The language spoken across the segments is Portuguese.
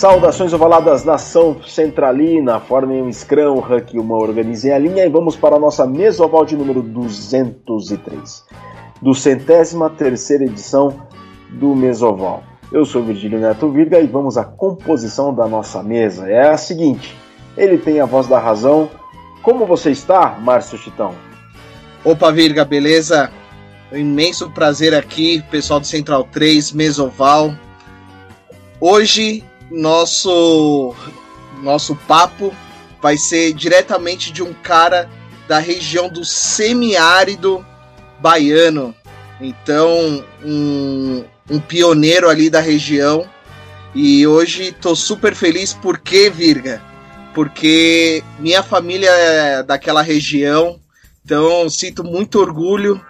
Saudações ovaladas, nação centralina, formem um scrum, um huck, uma organizem a linha e vamos para a nossa mesa oval de número 203, do centésima terceira edição do Mesoval. Eu sou Virgílio Neto Virga e vamos à composição da nossa mesa. É a seguinte, ele tem a voz da razão. Como você está, Márcio Chitão? Opa, Virga, beleza? Um imenso prazer aqui, pessoal do Central 3, Mesoval. Hoje nosso nosso papo vai ser diretamente de um cara da região do semiárido baiano. Então, um, um pioneiro ali da região. E hoje tô super feliz porque, Virga? Porque minha família é daquela região. Então, sinto muito orgulho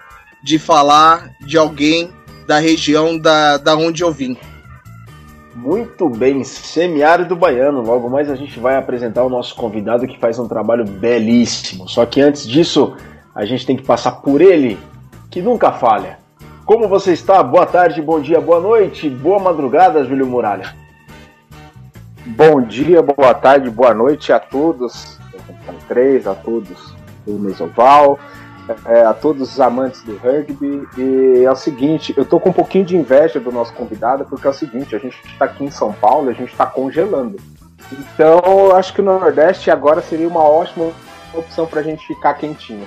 de falar de alguém da região da, da onde eu vim. Muito bem, semiárido baiano. Logo mais a gente vai apresentar o nosso convidado que faz um trabalho belíssimo. Só que antes disso, a gente tem que passar por ele, que nunca falha. Como você está? Boa tarde, bom dia, boa noite, boa madrugada, Júlio Muralha. Bom dia, boa tarde, boa noite a todos, três, a todos do Mesoval, é, a todos os amantes do rugby. E é o seguinte, eu tô com um pouquinho de inveja do nosso convidado, porque é o seguinte, a gente está aqui em São Paulo, a gente está congelando. Então, eu acho que o Nordeste agora seria uma ótima opção para a gente ficar quentinho.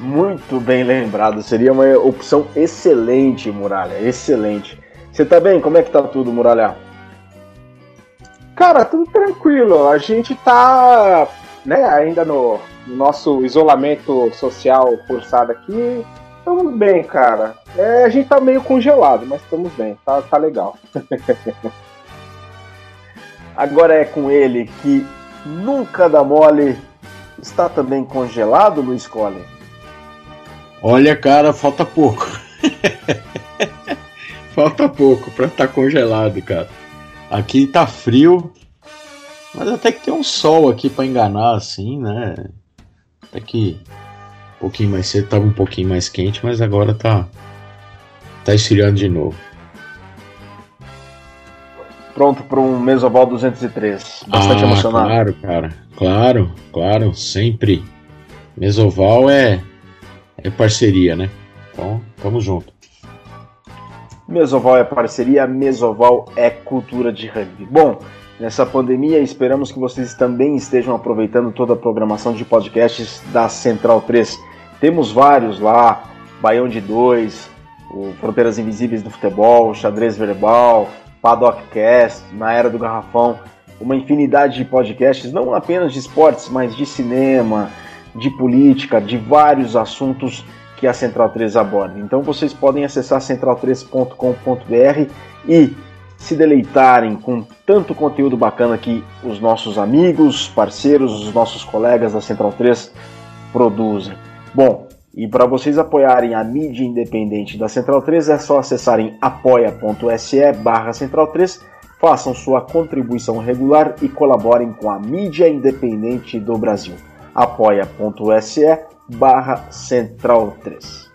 Muito bem lembrado, seria uma opção excelente, Muralha, excelente. Você tá bem? Como é que tá tudo, Muralha? Cara, tudo tranquilo. A gente tá, né, ainda no nosso isolamento social forçado aqui. Estamos bem, cara. É, a gente tá meio congelado, mas estamos bem. Tá, tá legal. Agora é com ele que nunca dá mole. Está também congelado, Luiz Cole? Olha, cara, falta pouco. falta pouco para estar tá congelado, cara. Aqui tá frio, mas até que tem um sol aqui para enganar, assim, né? Até que um pouquinho mais cedo tava um pouquinho mais quente, mas agora tá tá esfriando de novo. Pronto para um Mesoval 203. Bastante ah, emocionado. Claro, cara. Claro, claro, sempre. Mesoval é é parceria, né? Então, tamo junto. Mesoval é parceria, Mesoval é cultura de rugby. Bom, nessa pandemia esperamos que vocês também estejam aproveitando toda a programação de podcasts da Central 3. Temos vários lá, Baião de Dois, o Fronteiras Invisíveis do Futebol, Xadrez Verbal, Paddockcast, Na Era do Garrafão, uma infinidade de podcasts, não apenas de esportes, mas de cinema, de política, de vários assuntos que a Central 3 aborda. Então vocês podem acessar central3.com.br e se deleitarem com tanto conteúdo bacana que os nossos amigos, parceiros, os nossos colegas da Central 3 produzem. Bom, e para vocês apoiarem a mídia independente da Central 3 é só acessarem apoia.se barra Central 3, façam sua contribuição regular e colaborem com a mídia independente do Brasil apoia.se barra central 3.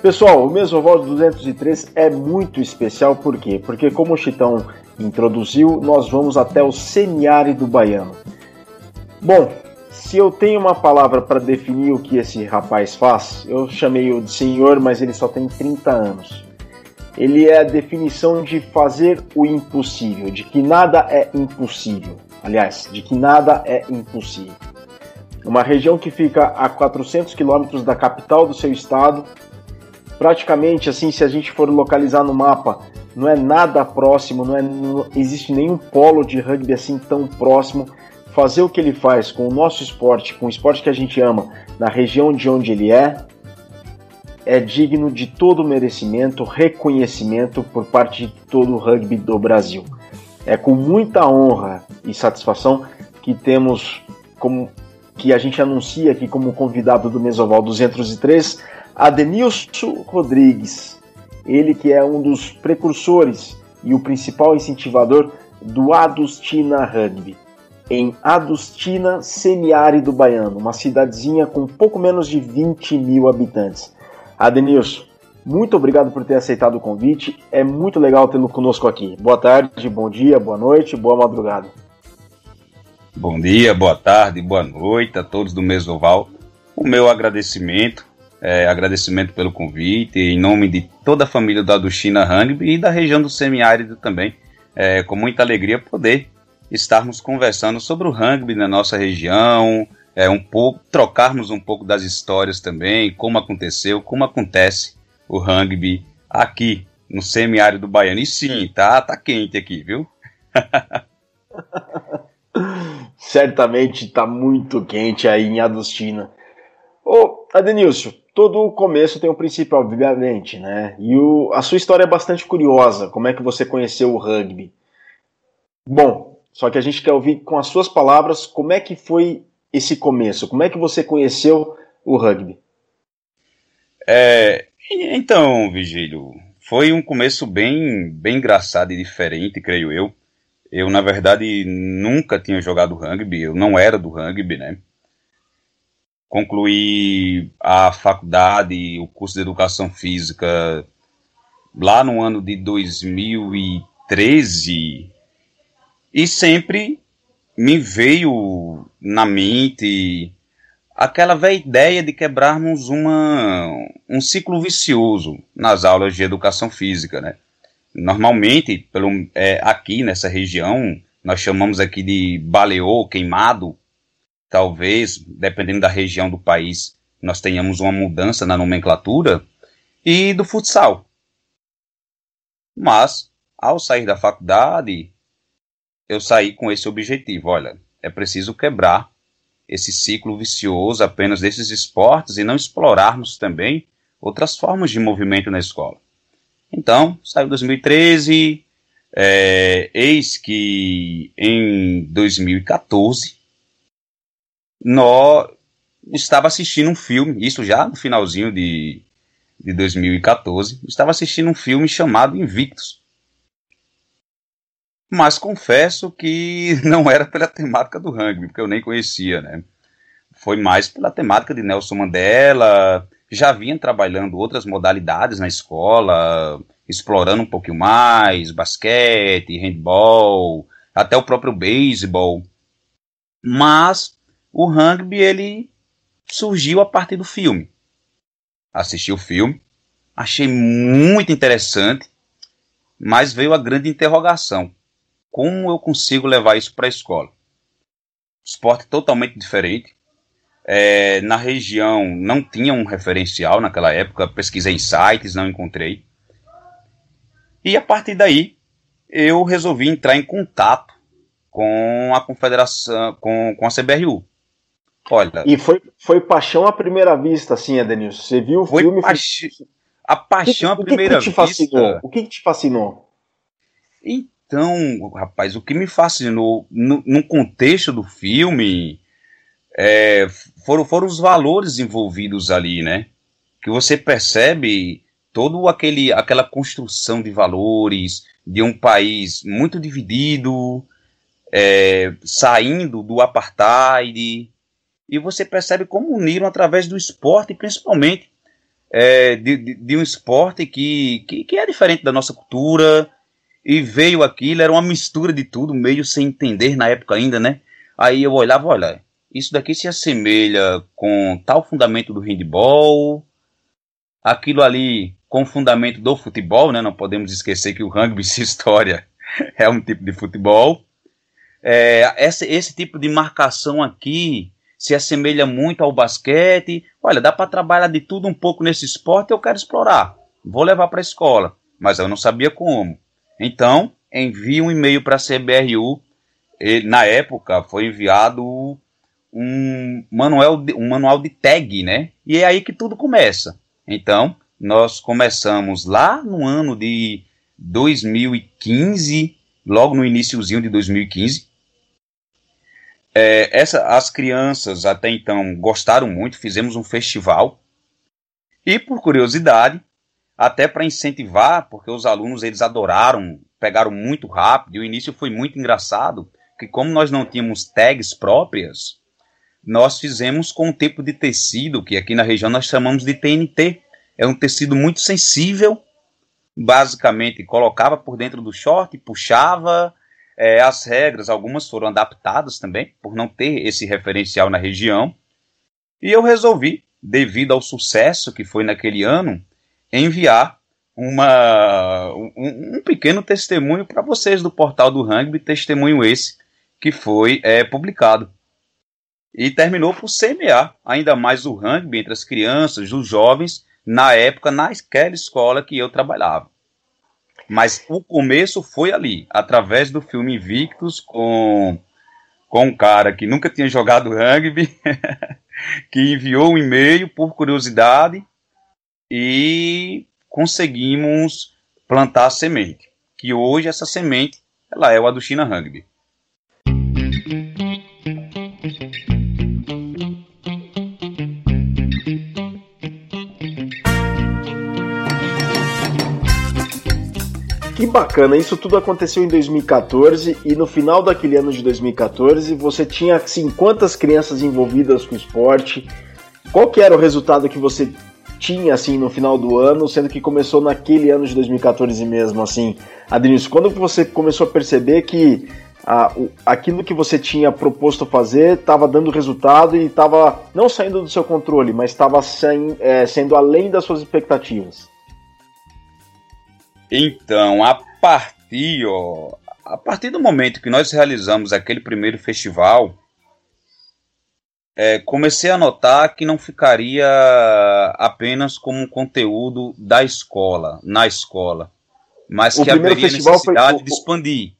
Pessoal, o Mesoval 203 é muito especial, por quê? Porque como o Chitão introduziu, nós vamos até o semiárido baiano. Bom, se eu tenho uma palavra para definir o que esse rapaz faz, eu chamei-o de senhor, mas ele só tem 30 anos. Ele é a definição de fazer o impossível, de que nada é impossível. Aliás, de que nada é impossível. Uma região que fica a 400 quilômetros da capital do seu estado, praticamente assim, se a gente for localizar no mapa, não é nada próximo, não, é, não existe nenhum polo de rugby assim tão próximo fazer o que ele faz com o nosso esporte, com o esporte que a gente ama, na região de onde ele é, é digno de todo merecimento, reconhecimento por parte de todo o rugby do Brasil. É com muita honra e satisfação que temos como que a gente anuncia aqui como convidado do Mesoval 203, Adenilson Rodrigues. Ele que é um dos precursores e o principal incentivador do Adustina Rugby, em Adustina, semiárido baiano, uma cidadezinha com pouco menos de 20 mil habitantes. Adenilson, muito obrigado por ter aceitado o convite. É muito legal tê-lo conosco aqui. Boa tarde, bom dia, boa noite, boa madrugada. Bom dia, boa tarde, boa noite a todos do Mesoval. O meu agradecimento, é, agradecimento pelo convite, em nome de toda a família da Duchina Rugby e da região do semiárido também. É, com muita alegria poder estarmos conversando sobre o rugby na nossa região, é, um pouco, trocarmos um pouco das histórias também, como aconteceu, como acontece o rugby aqui no semiárido baiano. E sim, tá, tá quente aqui, viu? Certamente está muito quente aí em Adustina. Ô, Adenilson, todo começo tem um princípio, obviamente, né? E o, a sua história é bastante curiosa. Como é que você conheceu o rugby? Bom, só que a gente quer ouvir com as suas palavras como é que foi esse começo. Como é que você conheceu o rugby? É, então, Vigílio, foi um começo bem, bem engraçado e diferente, creio eu. Eu, na verdade, nunca tinha jogado rugby, eu não era do rugby, né? Concluí a faculdade, o curso de educação física lá no ano de 2013 e sempre me veio na mente aquela velha ideia de quebrarmos uma, um ciclo vicioso nas aulas de educação física, né? Normalmente, pelo, é, aqui nessa região, nós chamamos aqui de baleô, queimado. Talvez, dependendo da região do país, nós tenhamos uma mudança na nomenclatura. E do futsal. Mas, ao sair da faculdade, eu saí com esse objetivo. Olha, é preciso quebrar esse ciclo vicioso apenas desses esportes e não explorarmos também outras formas de movimento na escola. Então, saiu 2013, é, eis que em 2014 nós estava assistindo um filme, isso já no finalzinho de, de 2014, estava assistindo um filme chamado Invictus. Mas confesso que não era pela temática do rugby, porque eu nem conhecia, né? Foi mais pela temática de Nelson Mandela, já vinha trabalhando outras modalidades na escola, explorando um pouquinho mais, basquete, handball, até o próprio beisebol. Mas o rugby ele surgiu a partir do filme. Assisti o filme, achei muito interessante, mas veio a grande interrogação: como eu consigo levar isso para a escola? Esporte totalmente diferente, é, na região não tinha um referencial naquela época, pesquisei em sites, não encontrei. E a partir daí eu resolvi entrar em contato com a confederação, com, com a CBRU. Olha. E foi, foi paixão à primeira vista, assim, Adenilson. Você viu o foi filme? Paixi... A paixão que, à primeira que que te fascinou? vista. O que, que te fascinou? Então, rapaz, o que me fascinou no, no contexto do filme é, foram, foram os valores envolvidos ali, né? Que você percebe todo aquele aquela construção de valores de um país muito dividido, é, saindo do apartheid, e você percebe como uniram através do esporte, principalmente é, de, de, de, um esporte que, que, que, é diferente da nossa cultura, e veio aquilo, era uma mistura de tudo, meio sem entender na época ainda, né? Aí eu olhava, olha, isso daqui se assemelha com tal fundamento do handball, aquilo ali com o fundamento do futebol, né? Não podemos esquecer que o rugby, se história, é um tipo de futebol. É, esse, esse tipo de marcação aqui se assemelha muito ao basquete. Olha, dá para trabalhar de tudo um pouco nesse esporte. Eu quero explorar. Vou levar para a escola, mas eu não sabia como. Então, envie um e-mail para a CBRU. E, na época, foi enviado um manual, de, um manual de tag, né? E é aí que tudo começa. Então, nós começamos lá no ano de 2015, logo no iníciozinho de 2015. É, essa, as crianças até então gostaram muito, fizemos um festival. E por curiosidade, até para incentivar, porque os alunos eles adoraram pegaram muito rápido, e o início foi muito engraçado, que como nós não tínhamos tags próprias, nós fizemos com um tipo de tecido, que aqui na região nós chamamos de TNT. É um tecido muito sensível, basicamente colocava por dentro do short, puxava, é, as regras, algumas foram adaptadas também, por não ter esse referencial na região, e eu resolvi, devido ao sucesso que foi naquele ano, enviar uma, um, um pequeno testemunho para vocês do portal do rugby, testemunho esse que foi é, publicado. E terminou por semear ainda mais o rugby entre as crianças, os jovens, na época, naquela escola que eu trabalhava. Mas o começo foi ali, através do filme Invictus, com, com um cara que nunca tinha jogado rugby, que enviou um e-mail por curiosidade e conseguimos plantar a semente. Que hoje essa semente ela é o Aduchina Rugby. Que bacana, isso tudo aconteceu em 2014 e no final daquele ano de 2014 você tinha assim quantas crianças envolvidas com o esporte? Qual que era o resultado que você tinha assim no final do ano, sendo que começou naquele ano de 2014 mesmo, assim, Adenilson, quando você começou a perceber que o, aquilo que você tinha proposto fazer estava dando resultado e estava não saindo do seu controle, mas estava é, sendo além das suas expectativas? Então, a partir, ó, a partir do momento que nós realizamos aquele primeiro festival, é, comecei a notar que não ficaria apenas como um conteúdo da escola, na escola, mas o que haveria necessidade foi... de expandir.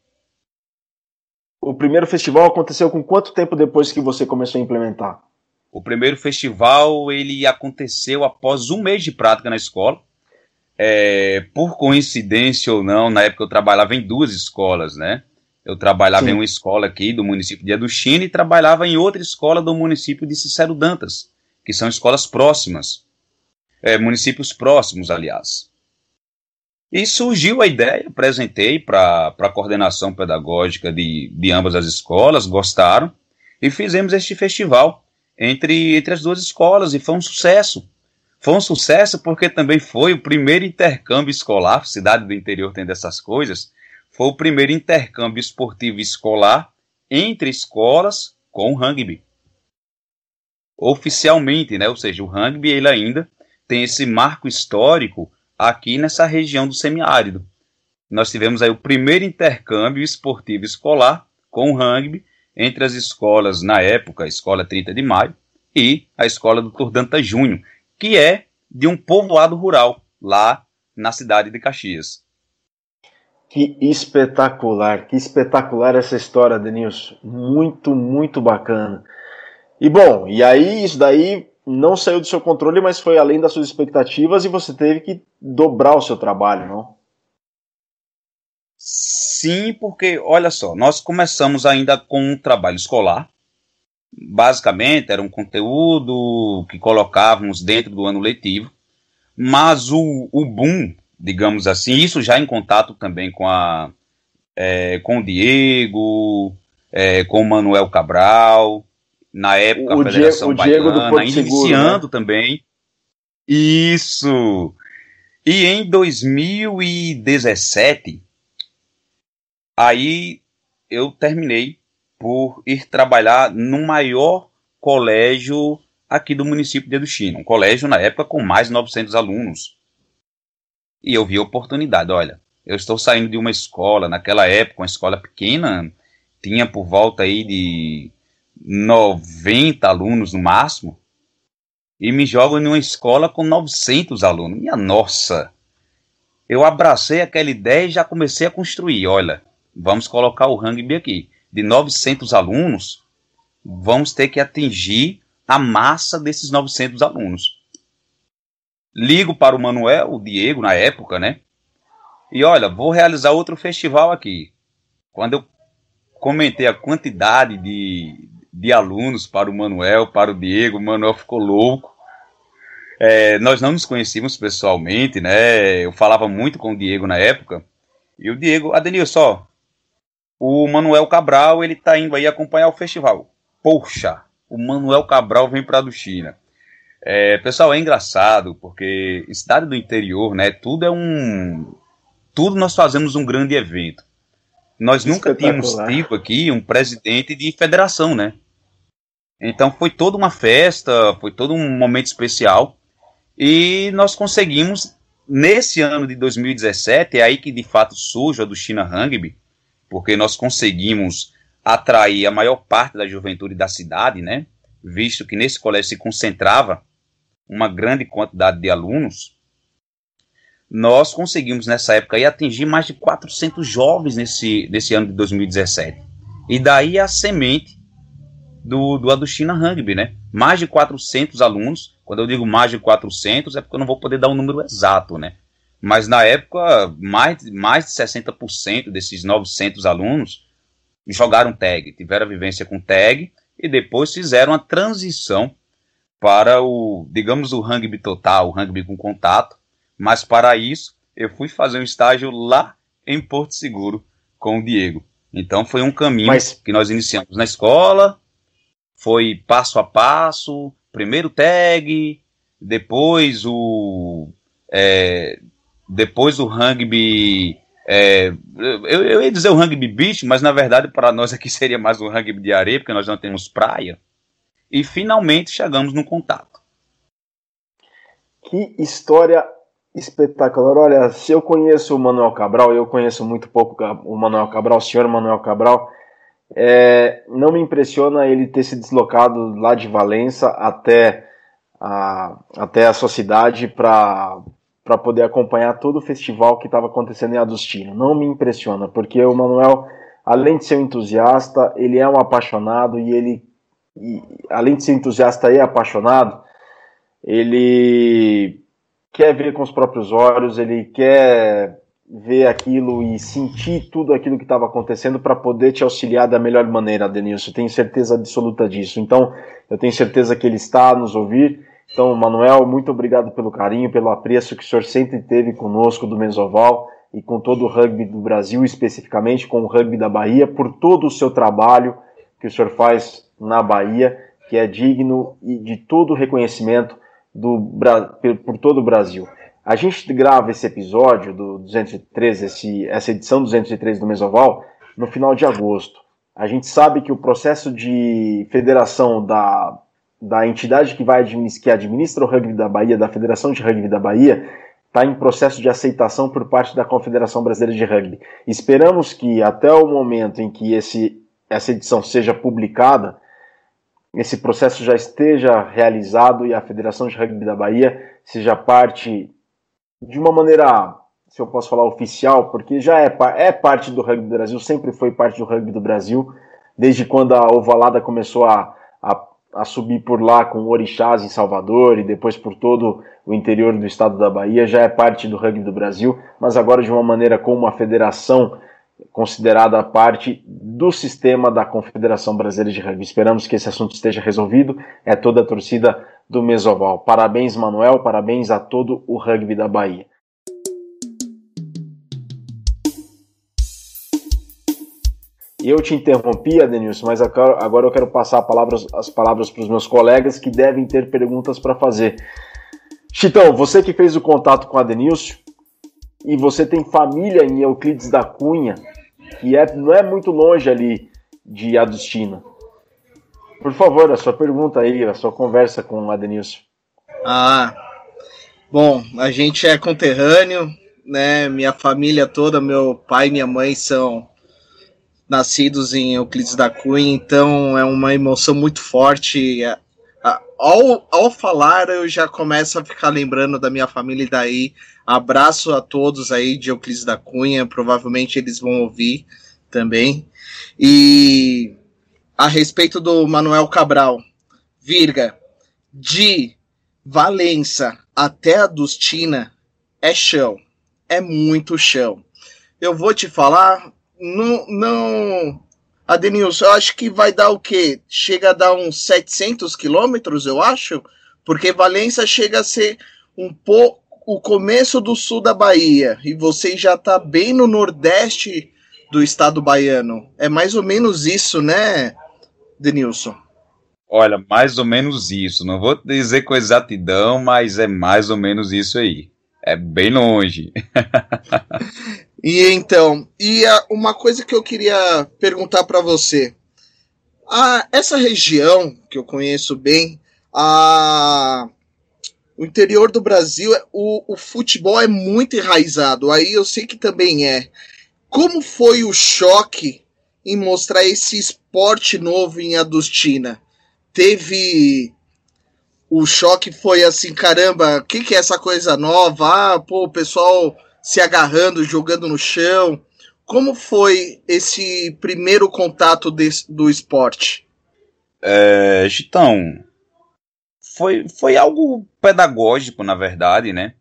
O primeiro festival aconteceu com quanto tempo depois que você começou a implementar? O primeiro festival ele aconteceu após um mês de prática na escola é, por coincidência ou não, na época eu trabalhava em duas escolas, né? Eu trabalhava Sim. em uma escola aqui do município de Aduchina e trabalhava em outra escola do município de Cicero Dantas, que são escolas próximas, é, municípios próximos, aliás. E surgiu a ideia, apresentei para a coordenação pedagógica de, de ambas as escolas, gostaram, e fizemos este festival entre, entre as duas escolas, e foi um sucesso. Foi um sucesso porque também foi o primeiro intercâmbio escolar, cidade do interior tem dessas coisas, foi o primeiro intercâmbio esportivo escolar entre escolas com rugby. Oficialmente, né? Ou seja, o rugby ele ainda tem esse marco histórico aqui nessa região do semiárido. Nós tivemos aí o primeiro intercâmbio esportivo escolar com rugby entre as escolas, na época, a Escola 30 de Maio e a Escola do Turdanta Júnior, que é de um povoado rural, lá na cidade de Caxias. Que espetacular, que espetacular essa história, Denilson. Muito, muito bacana. E bom, e aí isso daí não saiu do seu controle, mas foi além das suas expectativas e você teve que dobrar o seu trabalho, não? Sim, porque olha só, nós começamos ainda com um trabalho escolar, basicamente era um conteúdo que colocávamos dentro do ano letivo, mas o, o boom, digamos assim, isso já em contato também com a é, com o Diego, é, com o Manuel Cabral, na época o a Federação Diego, Baiana, Diego Seguro, iniciando né? também. Isso! E em 2017, aí eu terminei por ir trabalhar no maior colégio aqui do município de Educhina, um colégio na época com mais de 900 alunos. E eu vi a oportunidade, olha, eu estou saindo de uma escola, naquela época, uma escola pequena, tinha por volta aí de 90 alunos no máximo, e me jogo em uma escola com 900 alunos. Minha nossa! Eu abracei aquela ideia e já comecei a construir. Olha, vamos colocar o rugby aqui de 900 alunos, vamos ter que atingir a massa desses 900 alunos. Ligo para o Manuel, o Diego, na época, né? E olha, vou realizar outro festival aqui. Quando eu comentei a quantidade de, de alunos para o Manuel, para o Diego, o Manuel ficou louco. É, nós não nos conhecíamos pessoalmente, né? Eu falava muito com o Diego na época. E o Diego, Adenilson, só, o Manuel Cabral, ele tá indo aí acompanhar o festival. Poxa, o Manuel Cabral vem para a China. É, pessoal, é engraçado, porque em cidade do interior, né, tudo é um... Tudo nós fazemos um grande evento. Nós nunca tínhamos tido aqui um presidente de federação, né? Então foi toda uma festa, foi todo um momento especial. E nós conseguimos, nesse ano de 2017, é aí que de fato surge a do China Rugby, porque nós conseguimos atrair a maior parte da juventude da cidade, né? Visto que nesse colégio se concentrava uma grande quantidade de alunos, nós conseguimos nessa época aí, atingir mais de 400 jovens nesse, nesse ano de 2017. E daí a semente do, do Aduchina Rugby, né? Mais de 400 alunos. Quando eu digo mais de 400, é porque eu não vou poder dar um número exato, né? Mas na época, mais, mais de 60% desses 900 alunos jogaram tag, tiveram a vivência com tag e depois fizeram a transição para o, digamos, o rugby total, o rugby com contato, mas para isso, eu fui fazer um estágio lá em Porto Seguro com o Diego. Então foi um caminho Mas... que nós iniciamos na escola, foi passo a passo, primeiro tag, depois o é, depois o rugby é, eu, eu, ia dizer o rugby beach, mas na verdade para nós aqui seria mais um rugby de areia, porque nós não temos praia. E finalmente chegamos no contato. Que história espetacular. Olha, se eu conheço o Manuel Cabral, eu conheço muito pouco o Manuel Cabral, o senhor Manuel Cabral, é, não me impressiona ele ter se deslocado lá de Valença até a, até a sua cidade para para poder acompanhar todo o festival que estava acontecendo em Adustino. Não me impressiona, porque o Manuel, além de ser um entusiasta, ele é um apaixonado e ele, e, além de ser entusiasta e apaixonado, ele quer ver com os próprios olhos, ele quer ver aquilo e sentir tudo aquilo que estava acontecendo para poder te auxiliar da melhor maneira, Denilson. Tenho certeza absoluta disso. Então, eu tenho certeza que ele está a nos ouvir. Então, Manuel, muito obrigado pelo carinho, pelo apreço que o senhor sempre teve conosco do Mesoval e com todo o rugby do Brasil, especificamente com o rugby da Bahia, por todo o seu trabalho que o senhor faz na Bahia, que é digno e de todo o reconhecimento do, por todo o Brasil. A gente grava esse episódio do 203, esse, essa edição 203 do Mesoval, no final de agosto. A gente sabe que o processo de federação da, da entidade que vai que administra o rugby da Bahia, da Federação de Rugby da Bahia, está em processo de aceitação por parte da Confederação Brasileira de Rugby. Esperamos que até o momento em que esse, essa edição seja publicada, esse processo já esteja realizado e a Federação de Rugby da Bahia seja parte de uma maneira, se eu posso falar oficial, porque já é, é parte do rugby do Brasil, sempre foi parte do rugby do Brasil, desde quando a Ovalada começou a, a, a subir por lá com orixás em Salvador e depois por todo o interior do estado da Bahia, já é parte do rugby do Brasil, mas agora de uma maneira como a federação considerada parte do sistema da Confederação Brasileira de Rugby. Esperamos que esse assunto esteja resolvido. É toda a torcida do Mesoval. Parabéns, Manuel, parabéns a todo o rugby da Bahia. Eu te interrompi, Adenilson, mas agora eu quero passar as palavras para os meus colegas que devem ter perguntas para fazer. Chitão, você que fez o contato com a Adenilson, e você tem família em Euclides da Cunha, que é, não é muito longe ali de Adustina. Por favor, a sua pergunta aí, a sua conversa com o Adenilson. Ah, bom, a gente é conterrâneo, né? Minha família toda, meu pai e minha mãe são nascidos em Euclides da Cunha, então é uma emoção muito forte. Ao, ao falar, eu já começo a ficar lembrando da minha família e daí Abraço a todos aí de Euclides da Cunha, provavelmente eles vão ouvir também. E a respeito do Manuel Cabral, Virga, de Valença até a Dustina é chão, é muito chão. Eu vou te falar, não, não, Adenilson, eu acho que vai dar o quê? Chega a dar uns 700 quilômetros, eu acho, porque Valença chega a ser um pouco o começo do sul da Bahia e você já está bem no nordeste do estado baiano. É mais ou menos isso, né, Denilson? Olha, mais ou menos isso. Não vou dizer com exatidão, mas é mais ou menos isso aí. É bem longe. e então, e uma coisa que eu queria perguntar para você. A, essa região que eu conheço bem, a, o interior do Brasil, o, o futebol é muito enraizado. Aí eu sei que também é. Como foi o choque em mostrar esse esporte novo em Adustina? Teve o choque foi assim, caramba, o que, que é essa coisa nova? Ah, pô, o pessoal se agarrando, jogando no chão. Como foi esse primeiro contato desse, do esporte? É, Chitão, foi, foi algo pedagógico, na verdade, né?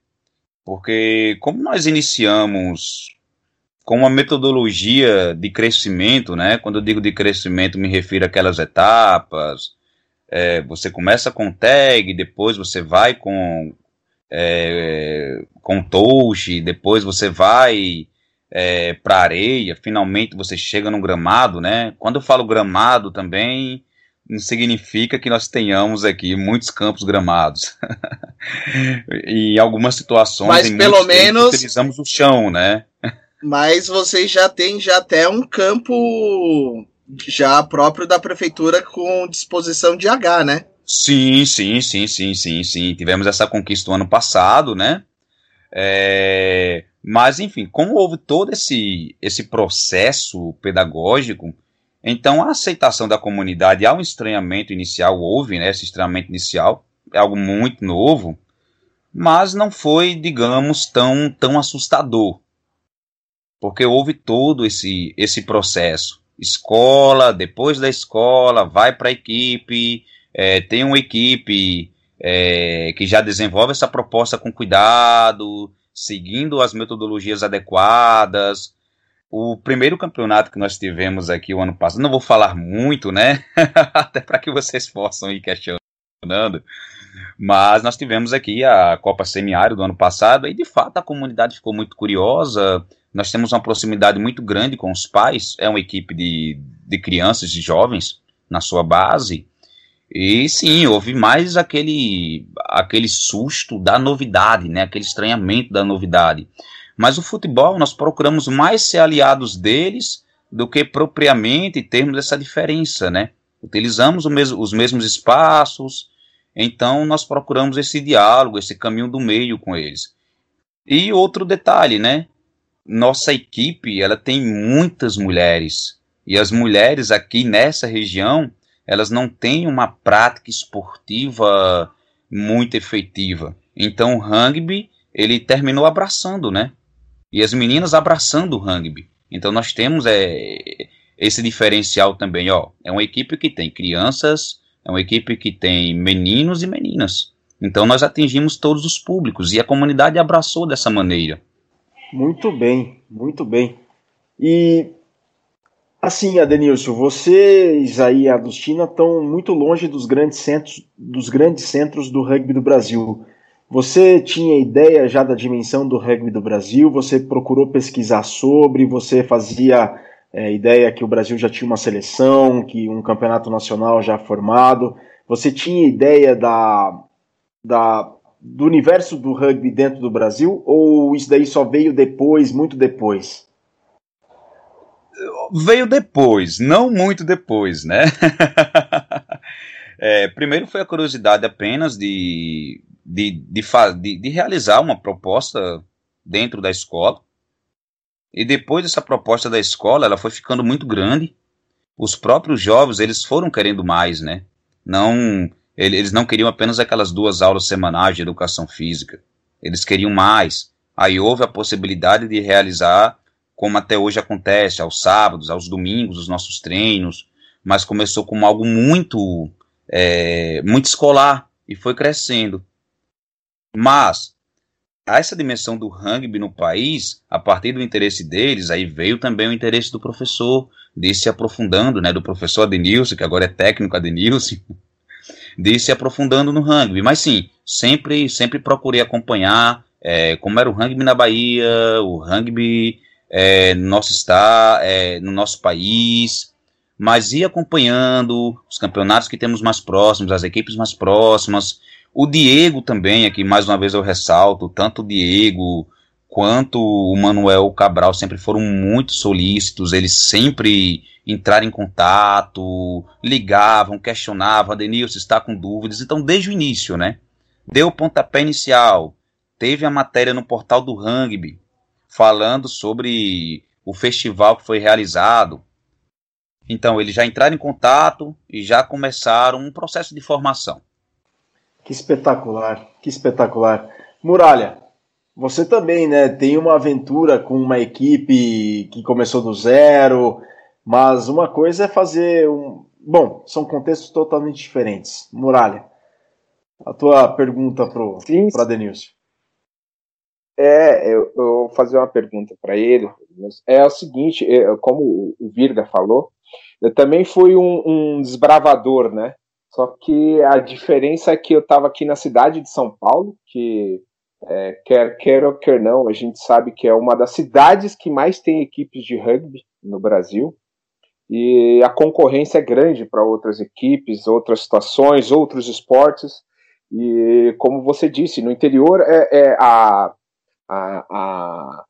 Porque como nós iniciamos com uma metodologia de crescimento, né? Quando eu digo de crescimento, me refiro àquelas etapas. É, você começa com tag, depois você vai com é, com touch, depois você vai é, para areia, finalmente você chega no gramado, né? Quando eu falo gramado também, não significa que nós tenhamos aqui muitos campos gramados. em algumas situações, Mas pelo menos utilizamos o chão, né? Mas vocês já têm já até um campo já próprio da prefeitura com disposição de H, né? Sim, sim, sim, sim, sim, sim. Tivemos essa conquista no ano passado, né? É... Mas, enfim, como houve todo esse, esse processo pedagógico, então a aceitação da comunidade ao estranhamento inicial houve, né? Esse estranhamento inicial é algo muito novo, mas não foi, digamos, tão, tão assustador porque houve todo esse, esse processo. Escola, depois da escola, vai para a equipe, é, tem uma equipe é, que já desenvolve essa proposta com cuidado, seguindo as metodologias adequadas. O primeiro campeonato que nós tivemos aqui o ano passado, não vou falar muito, né? Até para que vocês possam ir questionando. Mas nós tivemos aqui a Copa Semiário do ano passado e de fato a comunidade ficou muito curiosa. Nós temos uma proximidade muito grande com os pais, é uma equipe de, de crianças e jovens na sua base. E sim, houve mais aquele, aquele susto da novidade, né? aquele estranhamento da novidade. Mas o futebol, nós procuramos mais ser aliados deles do que propriamente termos essa diferença, né? Utilizamos os mesmos espaços, então nós procuramos esse diálogo, esse caminho do meio com eles. E outro detalhe, né? Nossa equipe ela tem muitas mulheres e as mulheres aqui nessa região elas não têm uma prática esportiva muito efetiva. Então o rugby ele terminou abraçando, né? E as meninas abraçando o rugby. Então nós temos é, esse diferencial também, ó. É uma equipe que tem crianças, é uma equipe que tem meninos e meninas. Então nós atingimos todos os públicos e a comunidade abraçou dessa maneira. Muito bem, muito bem. E assim, Adenilson, vocês aí, Agostina, estão muito longe dos grandes centros, dos grandes centros do rugby do Brasil. Você tinha ideia já da dimensão do rugby do Brasil? Você procurou pesquisar sobre? Você fazia é, ideia que o Brasil já tinha uma seleção, que um campeonato nacional já formado? Você tinha ideia da, da do universo do rugby dentro do Brasil? Ou isso daí só veio depois, muito depois? Veio depois, não muito depois, né? é, primeiro foi a curiosidade apenas de, de, de, de, de realizar uma proposta dentro da escola. E depois dessa proposta da escola, ela foi ficando muito grande. Os próprios jovens, eles foram querendo mais, né? Não eles não queriam apenas aquelas duas aulas semanais de educação física. Eles queriam mais. Aí houve a possibilidade de realizar, como até hoje acontece, aos sábados, aos domingos, os nossos treinos, mas começou como algo muito, é, muito escolar e foi crescendo. Mas essa dimensão do rugby no país, a partir do interesse deles, aí veio também o interesse do professor, de se aprofundando, né, do professor Adenilson, que agora é técnico Adenilson, de se aprofundando no rugby. Mas sim, sempre, sempre procurei acompanhar, é, como era o rugby na Bahia, o rugby é, no nosso estado, é, no nosso país, mas ir acompanhando os campeonatos que temos mais próximos, as equipes mais próximas. O Diego também, aqui mais uma vez eu ressalto, tanto o Diego quanto o Manuel Cabral sempre foram muito solícitos, eles sempre entraram em contato, ligavam, questionavam, Denilson está com dúvidas, então desde o início, né? Deu o pontapé inicial, teve a matéria no portal do rugby, falando sobre o festival que foi realizado, então, eles já entraram em contato e já começaram um processo de formação. Que espetacular, que espetacular. Muralha, você também, né, tem uma aventura com uma equipe que começou do zero, mas uma coisa é fazer um. Bom, são contextos totalmente diferentes. Muralha, a tua pergunta para Denilson. É, eu, eu vou fazer uma pergunta para ele. É o seguinte, é, como o Virga falou, eu também fui um, um desbravador, né? Só que a diferença é que eu estava aqui na cidade de São Paulo, que é, quer ou quer não, a gente sabe que é uma das cidades que mais tem equipes de rugby no Brasil. E a concorrência é grande para outras equipes, outras situações, outros esportes. E como você disse, no interior é, é a, a, a,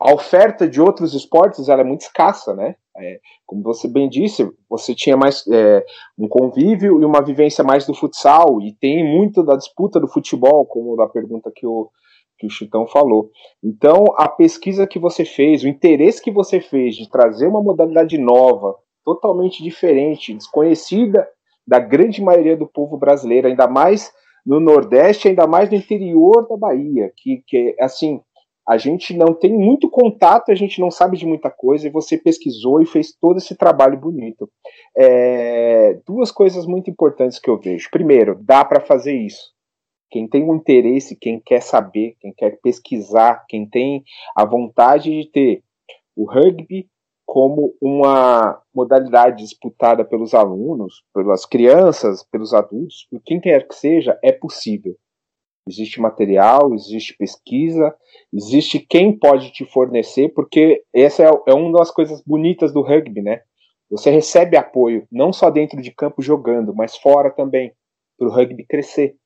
a oferta de outros esportes ela é muito escassa, né? É, como você bem disse, você tinha mais é, um convívio e uma vivência mais do futsal, e tem muito da disputa do futebol, como da pergunta que o, que o falou. Então, a pesquisa que você fez, o interesse que você fez de trazer uma modalidade nova, totalmente diferente, desconhecida da grande maioria do povo brasileiro, ainda mais no Nordeste, ainda mais no interior da Bahia, que, que assim, a gente não tem muito contato, a gente não sabe de muita coisa, e você pesquisou e fez todo esse trabalho bonito. É, duas coisas muito importantes que eu vejo. Primeiro, dá para fazer isso. Quem tem um interesse, quem quer saber, quem quer pesquisar, quem tem a vontade de ter o rugby como uma modalidade disputada pelos alunos, pelas crianças, pelos adultos, por quem quer que seja, é possível existe material, existe pesquisa, existe quem pode te fornecer, porque essa é, é uma das coisas bonitas do rugby, né? Você recebe apoio, não só dentro de campo jogando, mas fora também, para o rugby crescer.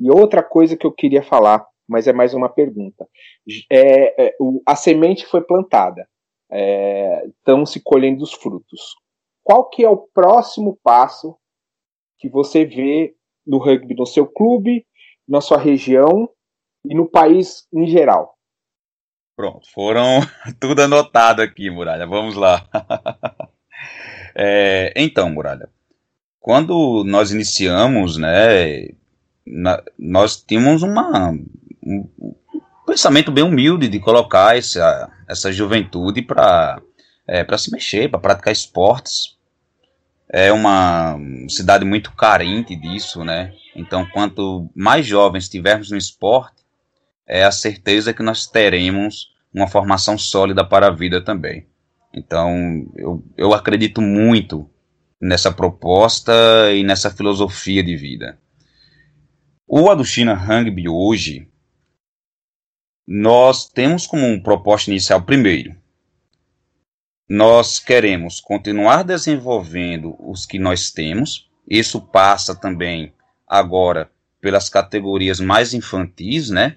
E outra coisa que eu queria falar, mas é mais uma pergunta. É, é, o, a semente foi plantada, estão é, se colhendo os frutos. Qual que é o próximo passo que você vê no rugby no seu clube na sua região e no país em geral? Pronto, foram tudo anotado aqui, Muralha. Vamos lá. é, então, Muralha, quando nós iniciamos, né, na, nós tínhamos uma, um, pensamento bem humilde de colocar essa, essa juventude para é, se mexer, para praticar esportes. É uma cidade muito carente disso, né? Então, quanto mais jovens estivermos no esporte, é a certeza que nós teremos uma formação sólida para a vida também. Então, eu, eu acredito muito nessa proposta e nessa filosofia de vida. O Aduchina Rugby hoje, nós temos como proposta inicial, primeiro, nós queremos continuar desenvolvendo os que nós temos, isso passa também agora pelas categorias mais infantis, né?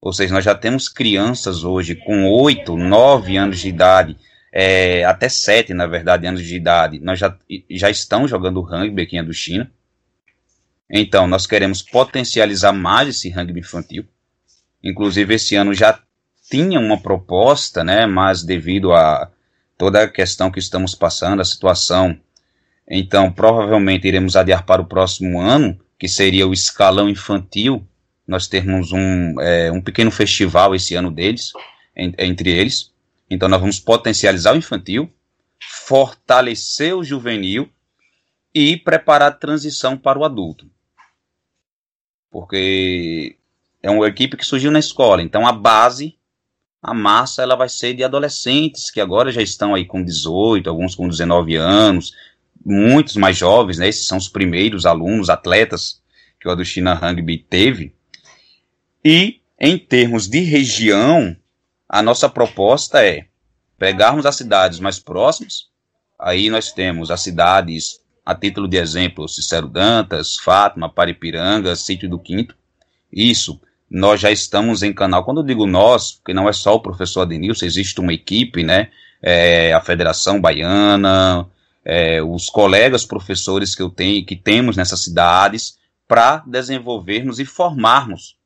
Ou seja, nós já temos crianças hoje com 8, 9 anos de idade, é, até 7, na verdade, anos de idade, nós já, já estão jogando rugby aqui em Aduchina. Então, nós queremos potencializar mais esse rugby infantil. Inclusive, esse ano já tinha uma proposta, né, mas devido a toda a questão que estamos passando, a situação então, provavelmente iremos adiar para o próximo ano, que seria o escalão infantil. Nós termos um, é, um pequeno festival esse ano deles, en, entre eles. Então, nós vamos potencializar o infantil, fortalecer o juvenil e preparar a transição para o adulto. Porque é uma equipe que surgiu na escola, então a base, a massa, ela vai ser de adolescentes que agora já estão aí com 18, alguns com 19 anos, muitos mais jovens, né? Esses são os primeiros alunos, atletas que o Aduchina Rugby teve. E, em termos de região, a nossa proposta é pegarmos as cidades mais próximas, aí nós temos as cidades, a título de exemplo, Cicero Dantas, Fátima, Paripiranga, Sítio do Quinto. Isso, nós já estamos em canal. Quando eu digo nós, porque não é só o professor Adenilson, existe uma equipe, né? É, a Federação Baiana, é, os colegas professores que eu tenho, que temos nessas cidades, para desenvolvermos e formarmos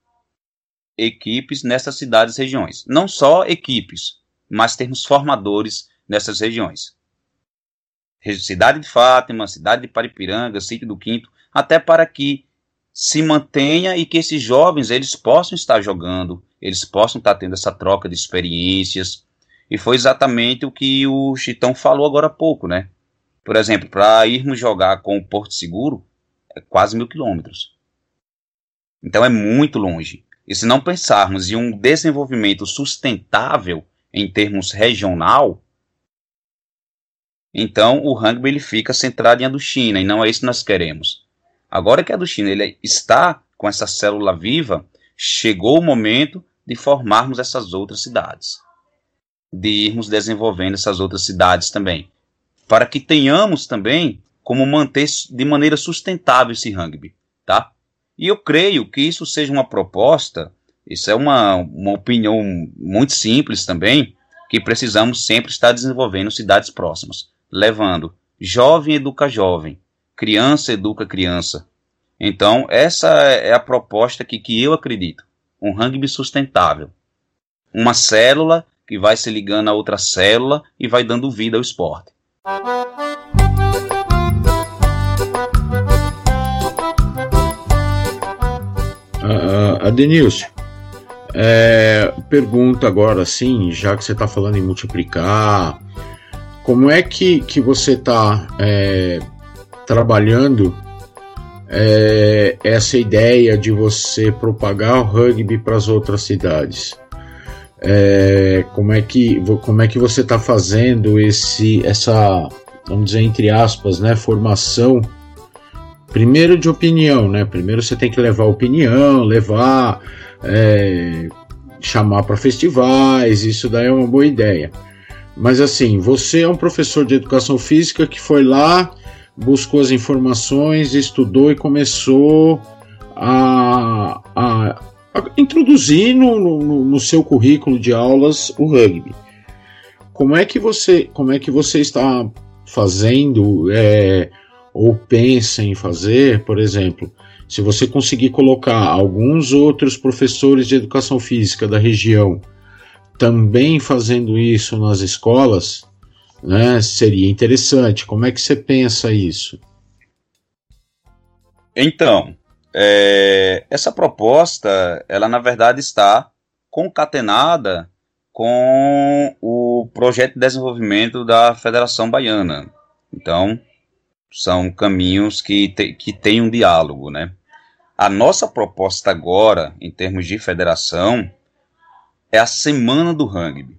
equipes nessas cidades e regiões. Não só equipes, mas termos formadores nessas regiões. Cidade de Fátima, cidade de Paripiranga, sítio do Quinto, até para que se mantenha e que esses jovens eles possam estar jogando, eles possam estar tendo essa troca de experiências. E foi exatamente o que o Chitão falou agora há pouco, né? Por exemplo, para irmos jogar com o Porto Seguro, é quase mil quilômetros. Então é muito longe. E se não pensarmos em um desenvolvimento sustentável em termos regional, então o rugby ele fica centrado em Aduchina, e não é isso que nós queremos. Agora que a Aduchina ele está com essa célula viva, chegou o momento de formarmos essas outras cidades, de irmos desenvolvendo essas outras cidades também para que tenhamos também como manter de maneira sustentável esse rugby, tá? E eu creio que isso seja uma proposta, isso é uma, uma opinião muito simples também, que precisamos sempre estar desenvolvendo cidades próximas, levando jovem educa jovem, criança educa criança. Então, essa é a proposta que, que eu acredito, um rugby sustentável. Uma célula que vai se ligando a outra célula e vai dando vida ao esporte. Uh, Adenilson, é, pergunta agora sim, já que você está falando em multiplicar, como é que, que você está é, trabalhando é, essa ideia de você propagar o rugby para as outras cidades? É, como é que como é que você está fazendo esse essa vamos dizer entre aspas né formação? Primeiro de opinião né? Primeiro você tem que levar opinião levar é, chamar para festivais isso daí é uma boa ideia. Mas assim você é um professor de educação física que foi lá buscou as informações estudou e começou a, a introduzir no, no, no, seu currículo de aulas o rugby. Como é que você, como é que você está fazendo é, ou pensa em fazer, por exemplo, se você conseguir colocar alguns outros professores de educação física da região também fazendo isso nas escolas, né, seria interessante. Como é que você pensa isso? Então, é, essa proposta, ela na verdade está concatenada com o projeto de desenvolvimento da Federação Baiana. Então, são caminhos que, te, que têm um diálogo, né? A nossa proposta agora, em termos de federação, é a Semana do Rugby.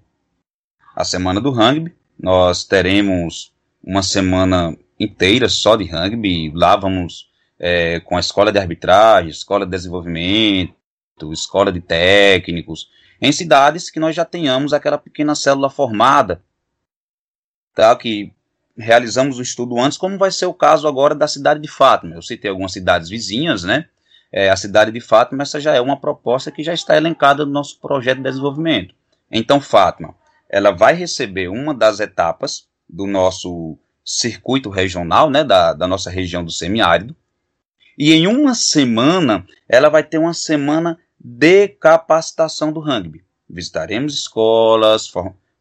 A Semana do Rugby, nós teremos uma semana inteira só de rugby, lá vamos é, com a escola de arbitragem, escola de desenvolvimento, escola de técnicos, em cidades que nós já tenhamos aquela pequena célula formada, tá, que realizamos o estudo antes, como vai ser o caso agora da cidade de Fátima. Eu citei algumas cidades vizinhas, né? É, a cidade de Fátima, essa já é uma proposta que já está elencada no nosso projeto de desenvolvimento. Então, Fátima, ela vai receber uma das etapas do nosso circuito regional, né, da, da nossa região do semiárido, e em uma semana, ela vai ter uma semana de capacitação do rugby. Visitaremos escolas,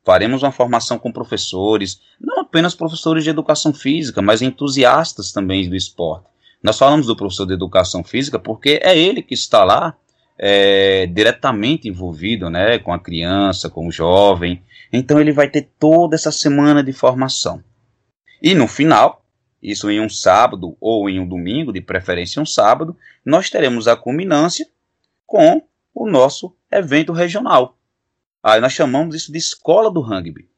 faremos uma formação com professores, não apenas professores de educação física, mas entusiastas também do esporte. Nós falamos do professor de educação física porque é ele que está lá é, diretamente envolvido né, com a criança, com o jovem. Então ele vai ter toda essa semana de formação. E no final, isso em um sábado ou em um domingo, de preferência um sábado, nós teremos a culminância com o nosso evento regional. Aí nós chamamos isso de escola do rugby.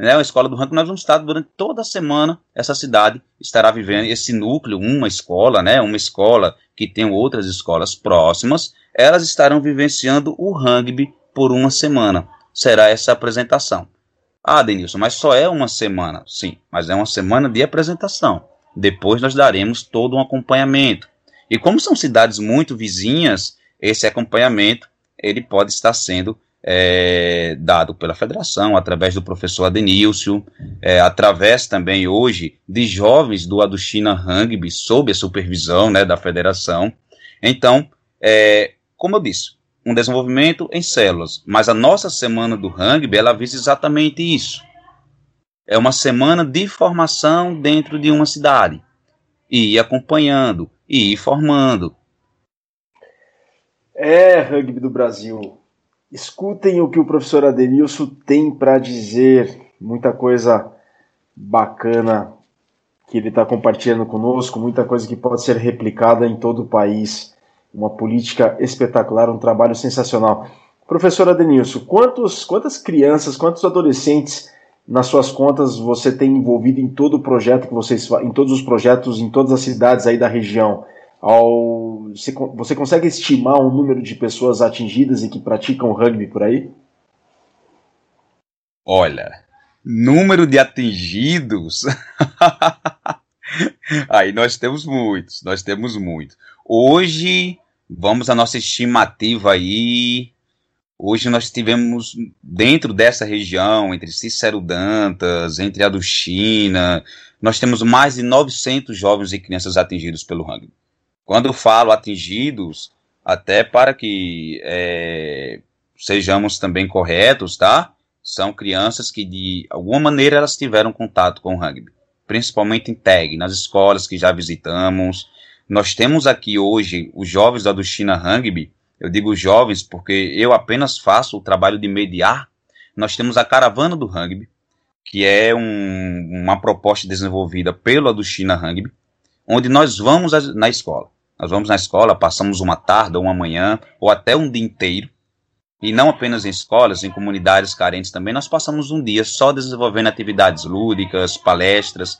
Né, a escola do rugby nós vamos estar durante toda a semana, essa cidade estará vivendo esse núcleo, uma escola, né, uma escola que tem outras escolas próximas, elas estarão vivenciando o rugby por uma semana. Será essa apresentação. Ah, Denilson, mas só é uma semana. Sim, mas é uma semana de apresentação. Depois nós daremos todo um acompanhamento. E como são cidades muito vizinhas, esse acompanhamento ele pode estar sendo é, dado pela federação, através do professor Adenilson, é, através também hoje de jovens do Aduchina Rugby, sob a supervisão né, da federação. Então, é, como eu disse, um desenvolvimento em células, mas a nossa semana do rugby, ela visa exatamente isso. É uma semana de formação dentro de uma cidade, e ir acompanhando, e ir formando. É, rugby do Brasil, Escutem o que o professor Adenilson tem para dizer. Muita coisa bacana que ele está compartilhando conosco, muita coisa que pode ser replicada em todo o país. Uma política espetacular, um trabalho sensacional. Professor Adenilson, quantos, quantas crianças, quantos adolescentes nas suas contas você tem envolvido em todo o projeto que vocês em todos os projetos em todas as cidades aí da região? Ao, você, consegue estimar o número de pessoas atingidas e que praticam rugby por aí? Olha, número de atingidos. aí nós temos muitos, nós temos muitos. Hoje, vamos à nossa estimativa aí. Hoje nós tivemos dentro dessa região, entre Cícero Dantas, entre a do China, nós temos mais de 900 jovens e crianças atingidos pelo rugby. Quando falo atingidos, até para que é, sejamos também corretos, tá? São crianças que de alguma maneira elas tiveram contato com o rugby, principalmente em tag, nas escolas que já visitamos. Nós temos aqui hoje os jovens da China Rugby, eu digo jovens porque eu apenas faço o trabalho de mediar. Nós temos a Caravana do Rugby, que é um, uma proposta desenvolvida pelo China Rugby, onde nós vamos na escola. Nós vamos na escola, passamos uma tarde, uma manhã, ou até um dia inteiro. E não apenas em escolas, em comunidades carentes também, nós passamos um dia só desenvolvendo atividades lúdicas, palestras,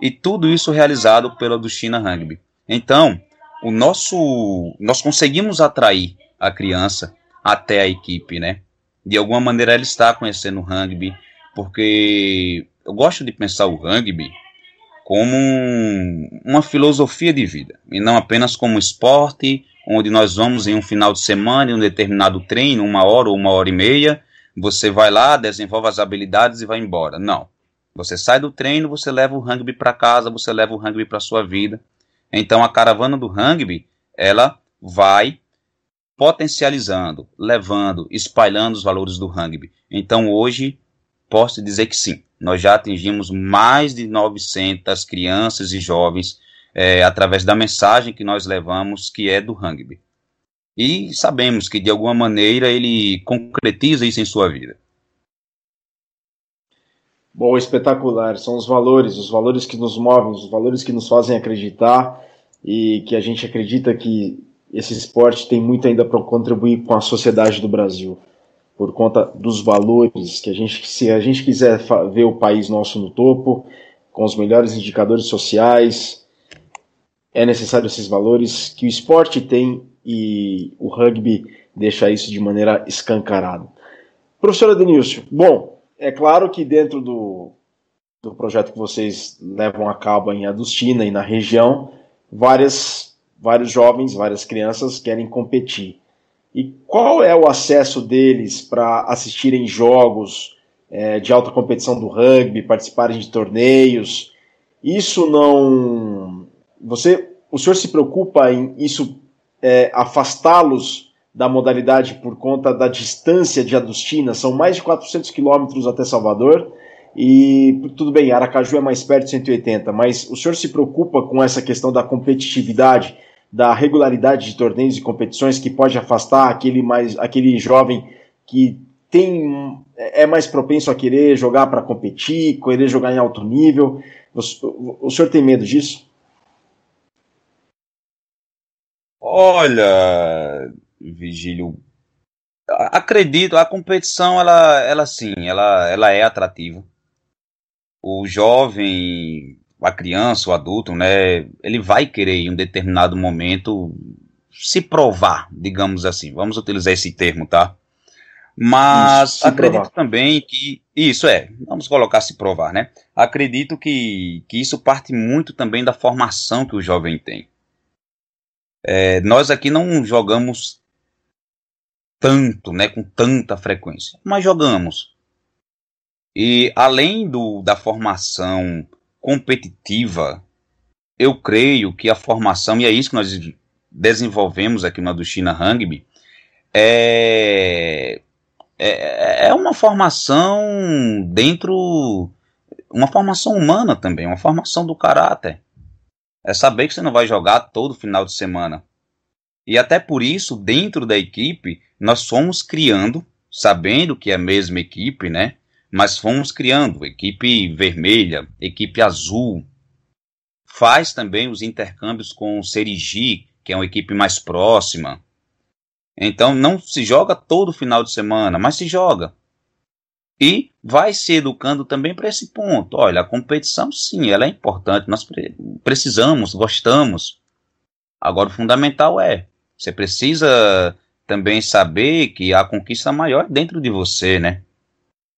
e tudo isso realizado pela do China Rugby. Então, o nosso, nós conseguimos atrair a criança até a equipe, né? De alguma maneira ela está conhecendo o rugby, porque eu gosto de pensar o rugby como um, uma filosofia de vida, e não apenas como esporte, onde nós vamos em um final de semana, em um determinado treino, uma hora ou uma hora e meia, você vai lá, desenvolve as habilidades e vai embora. Não. Você sai do treino, você leva o rugby para casa, você leva o rugby para sua vida. Então a caravana do rugby, ela vai potencializando, levando, espalhando os valores do rugby. Então hoje posso dizer que sim, nós já atingimos mais de 900 crianças e jovens é, através da mensagem que nós levamos, que é do rugby. E sabemos que de alguma maneira ele concretiza isso em sua vida. Bom, espetacular. São os valores, os valores que nos movem, os valores que nos fazem acreditar e que a gente acredita que esse esporte tem muito ainda para contribuir com a sociedade do Brasil por conta dos valores que a gente, se a gente quiser ver o país nosso no topo, com os melhores indicadores sociais, é necessário esses valores que o esporte tem e o rugby deixa isso de maneira escancarada. Professora Denilson, bom, é claro que dentro do, do projeto que vocês levam a cabo em Adustina e na região, várias, vários jovens, várias crianças querem competir. E qual é o acesso deles para assistirem jogos é, de alta competição do rugby, participarem de torneios? Isso não. Você, o senhor se preocupa em isso é, afastá-los da modalidade por conta da distância de Adustina? São mais de 400 quilômetros até Salvador. E tudo bem, Aracaju é mais perto de 180, mas o senhor se preocupa com essa questão da competitividade? Da regularidade de torneios e competições que pode afastar aquele, mais, aquele jovem que tem é mais propenso a querer jogar para competir, querer jogar em alto nível. O, o senhor tem medo disso? Olha, Vigílio, acredito, a competição ela, ela sim, ela, ela é atrativa. O jovem a criança, o adulto, né, ele vai querer em um determinado momento se provar, digamos assim. Vamos utilizar esse termo, tá? Mas isso, acredito provar. também que. Isso é, vamos colocar se provar, né? Acredito que, que isso parte muito também da formação que o jovem tem. É, nós aqui não jogamos tanto, né, com tanta frequência, mas jogamos. E além do, da formação competitiva, eu creio que a formação, e é isso que nós desenvolvemos aqui na do China Rugby, é, é, é uma formação dentro. Uma formação humana também, uma formação do caráter. É saber que você não vai jogar todo final de semana. E até por isso, dentro da equipe, nós fomos criando, sabendo que é a mesma equipe, né? Mas fomos criando equipe vermelha, equipe azul. Faz também os intercâmbios com o Serigi, que é uma equipe mais próxima. Então não se joga todo final de semana, mas se joga. E vai se educando também para esse ponto. Olha, a competição sim, ela é importante, nós precisamos, gostamos. Agora o fundamental é, você precisa também saber que a conquista maior é dentro de você, né?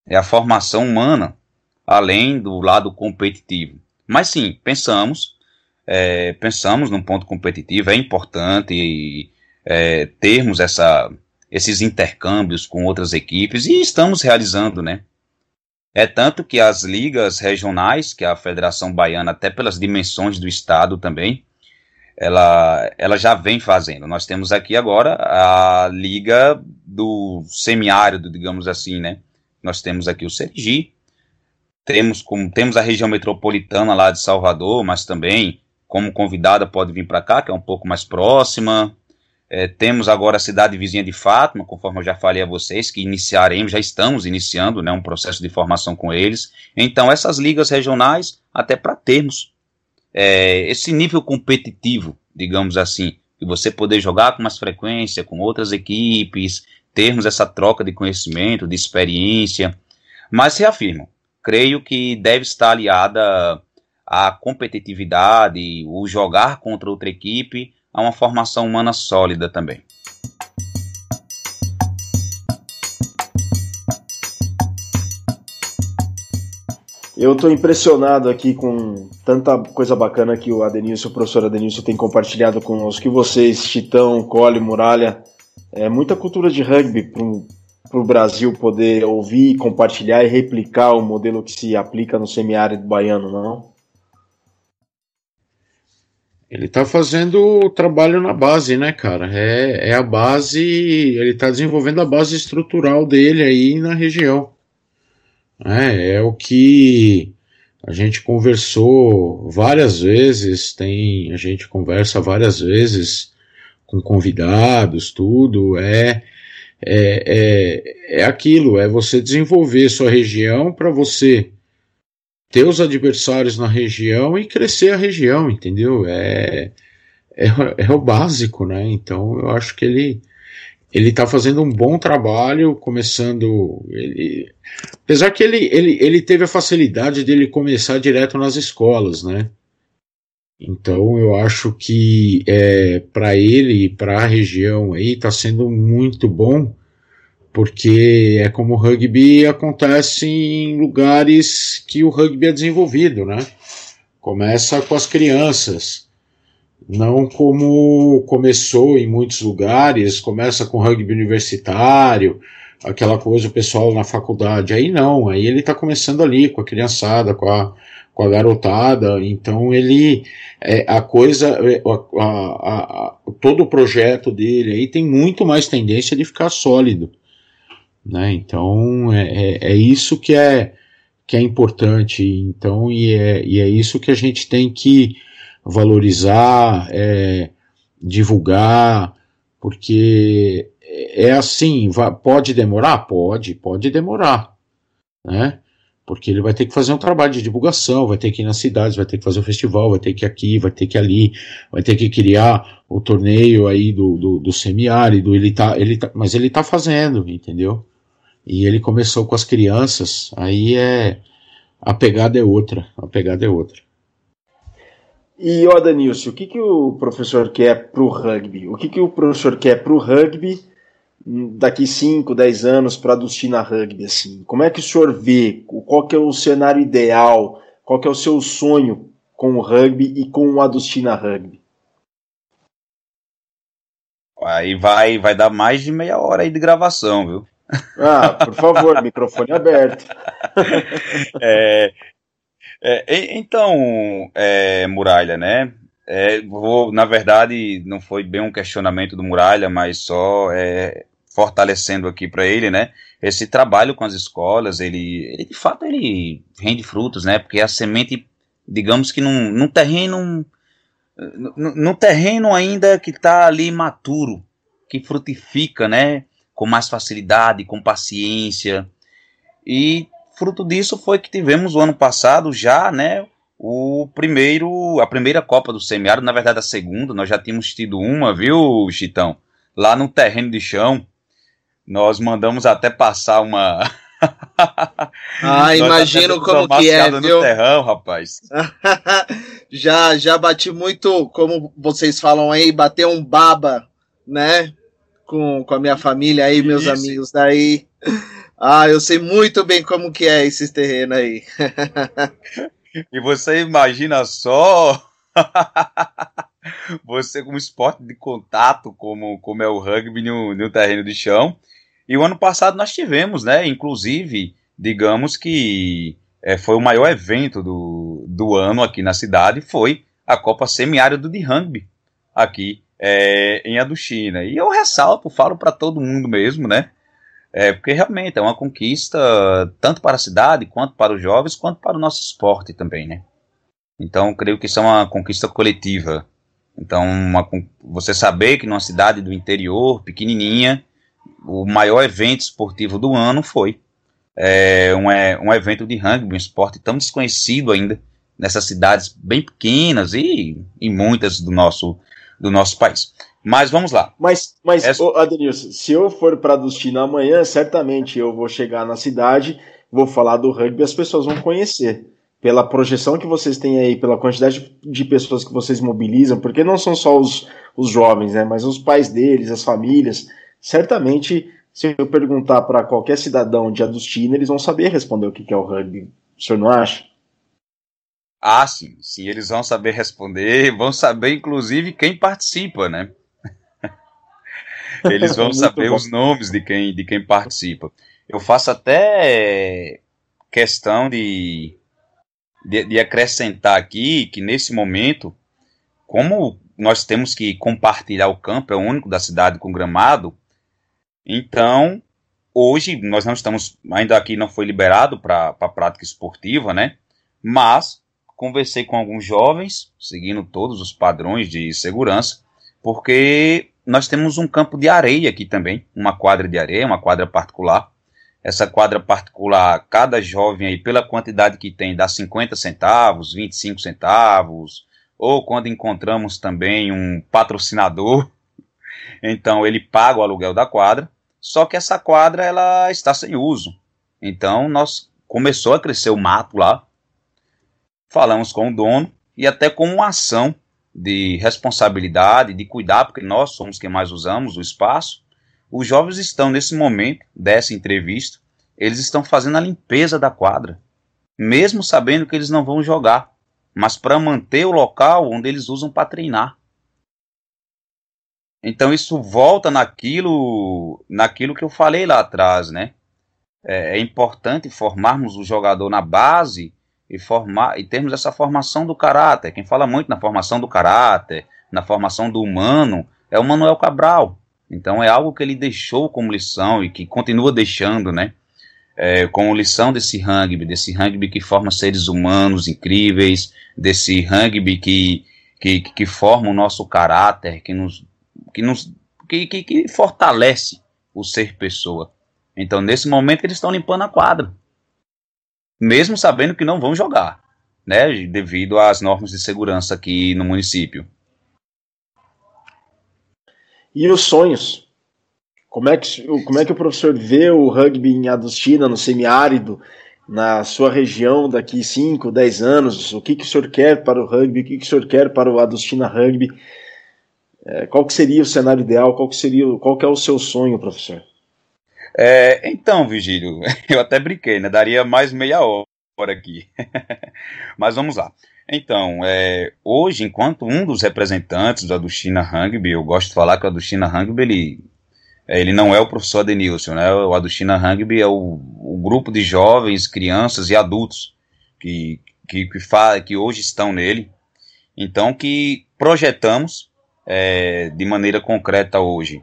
É a formação humana, além do lado competitivo. Mas sim, pensamos, é, pensamos num ponto competitivo, é importante é, termos essa, esses intercâmbios com outras equipes e estamos realizando, né? É tanto que as ligas regionais, que a Federação Baiana, até pelas dimensões do estado também, ela, ela já vem fazendo. Nós temos aqui agora a liga do semiárido, digamos assim, né? Nós temos aqui o Sergi, temos, como, temos a região metropolitana lá de Salvador, mas também como convidada pode vir para cá, que é um pouco mais próxima. É, temos agora a cidade vizinha de Fátima, conforme eu já falei a vocês, que iniciaremos, já estamos iniciando né, um processo de formação com eles. Então, essas ligas regionais, até para termos é, esse nível competitivo, digamos assim, de você poder jogar com mais frequência com outras equipes, termos essa troca de conhecimento, de experiência. Mas reafirmo, creio que deve estar aliada à competitividade, o jogar contra outra equipe, a uma formação humana sólida também. Eu estou impressionado aqui com tanta coisa bacana que o Adenilson, o professor Adenilson, tem compartilhado conosco. Que vocês, Chitão, Cole, Muralha, é muita cultura de rugby para o Brasil poder ouvir, compartilhar e replicar o modelo que se aplica no semiárido baiano, não? Ele está fazendo o trabalho na base, né, cara? É, é a base, ele está desenvolvendo a base estrutural dele aí na região. É, é o que a gente conversou várias vezes, tem, a gente conversa várias vezes com convidados, tudo, é, é, é, é aquilo, é você desenvolver sua região para você ter os adversários na região e crescer a região, entendeu? É, é, é o básico, né? Então eu acho que ele ele está fazendo um bom trabalho, começando. Ele, apesar que ele, ele, ele teve a facilidade dele começar direto nas escolas, né? Então eu acho que é, para ele e para a região aí está sendo muito bom porque é como o rugby acontece em lugares que o rugby é desenvolvido, né? Começa com as crianças, não como começou em muitos lugares, começa com rugby universitário, aquela coisa o pessoal na faculdade. Aí não, aí ele está começando ali com a criançada, com a, com a garotada, então ele é, a coisa, é, a, a, a, todo o projeto dele aí tem muito mais tendência de ficar sólido. Né? Então é, é, é, isso que é, que é importante. Então, e é, e é isso que a gente tem que valorizar, é, divulgar, porque é assim, pode demorar? Pode, pode demorar, né? Porque ele vai ter que fazer um trabalho de divulgação, vai ter que ir nas cidades, vai ter que fazer o festival, vai ter que ir aqui, vai ter que ir ali, vai ter que criar o torneio aí do, do, do semiárido, ele tá, ele tá, mas ele tá fazendo, entendeu? E ele começou com as crianças, aí é a pegada é outra, a pegada é outra. E, ó, Danilson, o que, que o professor quer para o rugby? O que, que o professor quer para o rugby daqui 5, 10 anos para a Dustina Rugby? Assim? Como é que o senhor vê? Qual que é o cenário ideal? Qual que é o seu sonho com o rugby e com a Dustina Rugby? Aí vai, vai dar mais de meia hora aí de gravação, viu? Ah, por favor, microfone aberto. é, é, então, é, Muralha, né? É, vou, na verdade, não foi bem um questionamento do Muralha, mas só é, fortalecendo aqui para ele, né? Esse trabalho com as escolas, ele, ele de fato ele rende frutos, né? Porque a semente, digamos que num, num terreno no terreno ainda que está ali maturo, que frutifica, né? Com mais facilidade, com paciência. E fruto disso foi que tivemos o ano passado já, né? O primeiro, a primeira Copa do Semiárido, na verdade a segunda, nós já tínhamos tido uma, viu, Chitão? Lá no terreno de chão. Nós mandamos até passar uma Ah, imagino como que é, viu? No terrão, rapaz. já, já bati muito, como vocês falam aí, bater um baba, né? Com, com a minha família aí, meus Isso. amigos daí. Ah, eu sei muito bem como que é esses terrenos aí. e você imagina só você como esporte de contato, como, como é o rugby no, no terreno de chão, e o ano passado nós tivemos, né? Inclusive, digamos que é, foi o maior evento do, do ano aqui na cidade, foi a Copa Semiárido de Rugby, aqui é, em Aduchina. E eu ressalto, falo para todo mundo mesmo, né? É, porque realmente é uma conquista tanto para a cidade, quanto para os jovens, quanto para o nosso esporte também, né? Então, creio que isso é uma conquista coletiva. Então, uma, você saber que numa cidade do interior, pequenininha, o maior evento esportivo do ano foi é, um, é, um evento de rugby, um esporte tão desconhecido ainda nessas cidades bem pequenas e em muitas do nosso, do nosso país. Mas vamos lá. Mas, mas Essa... Adenilson, se eu for para Dustina amanhã, certamente eu vou chegar na cidade, vou falar do rugby e as pessoas vão conhecer. Pela projeção que vocês têm aí, pela quantidade de pessoas que vocês mobilizam, porque não são só os, os jovens, né, mas os pais deles, as famílias certamente, se eu perguntar para qualquer cidadão de Adustina, eles vão saber responder o que é o rugby. O senhor não acha? Ah, sim, sim, eles vão saber responder, vão saber, inclusive, quem participa, né? Eles vão saber bom. os nomes de quem, de quem participa. Eu faço até questão de, de, de acrescentar aqui que nesse momento, como nós temos que compartilhar o campo, é o único da cidade com gramado, então, hoje nós não estamos, ainda aqui não foi liberado para a prática esportiva, né? Mas conversei com alguns jovens, seguindo todos os padrões de segurança, porque nós temos um campo de areia aqui também, uma quadra de areia, uma quadra particular. Essa quadra particular, cada jovem aí, pela quantidade que tem, dá 50 centavos, 25 centavos, ou quando encontramos também um patrocinador, então ele paga o aluguel da quadra, só que essa quadra ela está sem uso. Então nós começou a crescer o mato lá. Falamos com o dono e até com uma ação de responsabilidade, de cuidar, porque nós somos quem mais usamos o espaço. Os jovens estão nesse momento dessa entrevista, eles estão fazendo a limpeza da quadra, mesmo sabendo que eles não vão jogar, mas para manter o local onde eles usam para treinar. Então isso volta naquilo, naquilo que eu falei lá atrás, né? É, é importante formarmos o jogador na base e formar e termos essa formação do caráter. Quem fala muito na formação do caráter, na formação do humano, é o Manuel Cabral. Então é algo que ele deixou como lição e que continua deixando, né? É, como lição desse rugby, desse rugby que forma seres humanos incríveis, desse rugby que, que, que forma o nosso caráter, que nos que, nos, que, que, que fortalece o ser pessoa. Então, nesse momento, eles estão limpando a quadra, mesmo sabendo que não vão jogar, né, devido às normas de segurança aqui no município. E os sonhos? Como é que, como é que o professor vê o rugby em Adustina, no semiárido? na sua região daqui 5, 10 anos? O que, que o senhor quer para o rugby? O que, que o senhor quer para o Adustina Rugby? É, qual que seria o cenário ideal? Qual que seria, qual que é o seu sonho, professor? É, então, Vigílio, eu até brinquei, né? Daria mais meia hora aqui. Mas vamos lá. Então, é, hoje, enquanto um dos representantes do Adustina Rugby, eu gosto de falar que o Adustina Rugby, ele, é, ele não é o professor Adenilson, né? O Adustina Rugby é o, o grupo de jovens, crianças e adultos que, que, que, fa, que hoje estão nele. Então, que projetamos é, de maneira concreta hoje.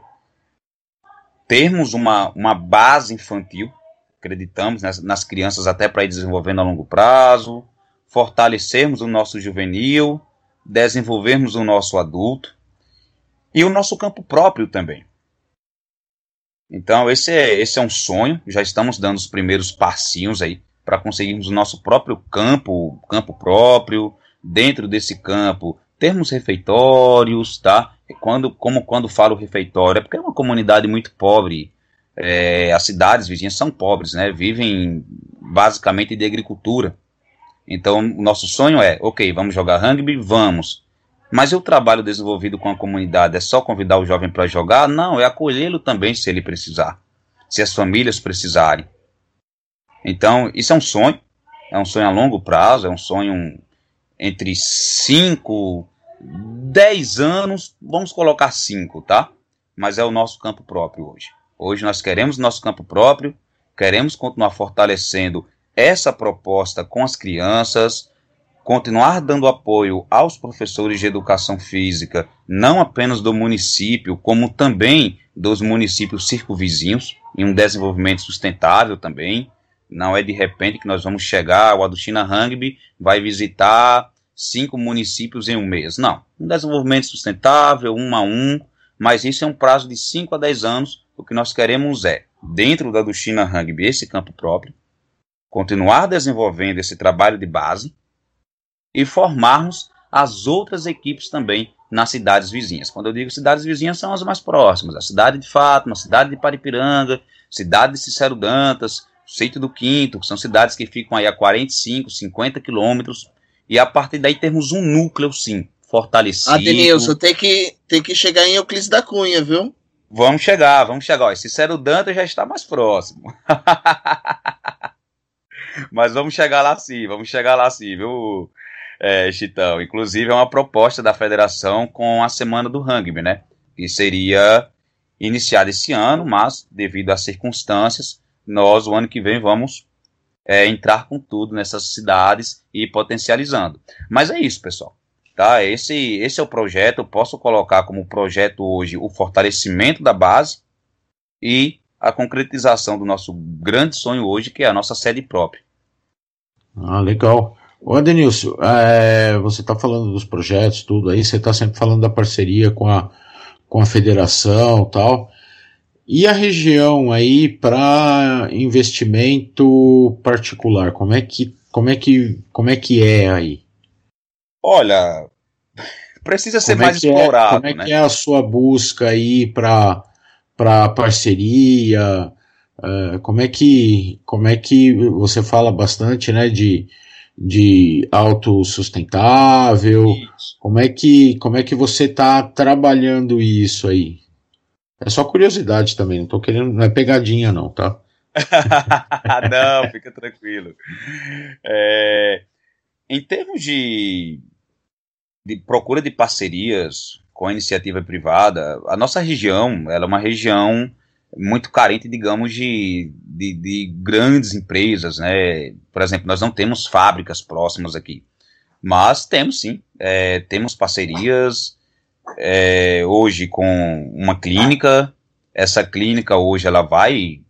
Termos uma, uma base infantil, acreditamos nas, nas crianças até para ir desenvolvendo a longo prazo, fortalecermos o nosso juvenil, desenvolvermos o nosso adulto e o nosso campo próprio também. Então, esse é, esse é um sonho, já estamos dando os primeiros passinhos aí para conseguirmos o nosso próprio campo, campo próprio, dentro desse campo, termos refeitórios, tá? Quando, como quando falo refeitório, é porque é uma comunidade muito pobre. É, as cidades vizinhas são pobres, né? Vivem basicamente de agricultura. Então, o nosso sonho é, ok, vamos jogar rugby? Vamos. Mas o trabalho desenvolvido com a comunidade? É só convidar o jovem para jogar? Não, é acolhê-lo também se ele precisar. Se as famílias precisarem. Então, isso é um sonho. É um sonho a longo prazo, é um sonho entre 5 10 anos, vamos colocar 5, tá? Mas é o nosso campo próprio hoje. Hoje nós queremos nosso campo próprio, queremos continuar fortalecendo essa proposta com as crianças, continuar dando apoio aos professores de educação física, não apenas do município, como também dos municípios circunvizinhos, em um desenvolvimento sustentável também. Não é de repente que nós vamos chegar, o Aduchina Rugby vai visitar cinco municípios em um mês. Não. Um desenvolvimento sustentável, um a um, mas isso é um prazo de 5 a 10 anos. O que nós queremos é, dentro da Duchina Rugby, esse campo próprio, continuar desenvolvendo esse trabalho de base e formarmos as outras equipes também nas cidades vizinhas. Quando eu digo cidades vizinhas, são as mais próximas. A cidade de Fátima, a cidade de Paripiranga, cidade de Cicero Dantas, Seito do Quinto, que são cidades que ficam aí a 45, 50 quilômetros e a partir daí temos um núcleo, sim, fortalecido. Adenilson, tem que, tem que chegar em Euclides da Cunha, viu? Vamos chegar, vamos chegar. Ó, Cicero Dantas já está mais próximo. Mas vamos chegar lá sim, vamos chegar lá sim, viu, é, Chitão? Inclusive é uma proposta da federação com a Semana do Rugby, né? Que seria iniciada esse ano, mas devido às circunstâncias, nós o ano que vem vamos é, entrar com tudo nessas cidades e potencializando. Mas é isso, pessoal. Tá? Esse, esse é o projeto. Eu posso colocar como projeto hoje o fortalecimento da base e a concretização do nosso grande sonho hoje, que é a nossa sede própria. Ah, legal. Ô Adenilson, é, você está falando dos projetos, tudo aí, você está sempre falando da parceria com a, com a federação tal. E a região aí para investimento particular, como é que como é que como é que é aí? Olha, precisa ser como é mais é explorado, é, Como é né? que é a sua busca aí para para parceria? Uh, como é que como é que você fala bastante, né, de de autossustentável? Como é que como é que você está trabalhando isso aí? É só curiosidade também, não tô querendo, não é pegadinha não, tá? não, fica tranquilo. É, em termos de, de procura de parcerias com a iniciativa privada, a nossa região ela é uma região muito carente, digamos, de, de, de, grandes empresas, né? Por exemplo, nós não temos fábricas próximas aqui, mas temos sim, é, temos parcerias, é, hoje com uma clínica. Essa clínica hoje ela vai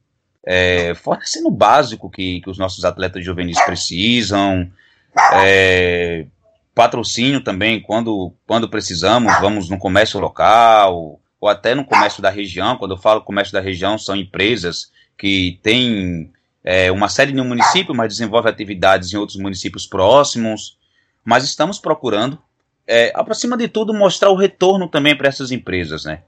é, fornecendo o básico que, que os nossos atletas juvenis precisam. É, patrocínio também, quando, quando precisamos, vamos no comércio local, ou até no comércio da região. Quando eu falo comércio da região, são empresas que têm é, uma sede um município, mas desenvolvem atividades em outros municípios próximos. Mas estamos procurando é, acima de tudo, mostrar o retorno também para essas empresas, né?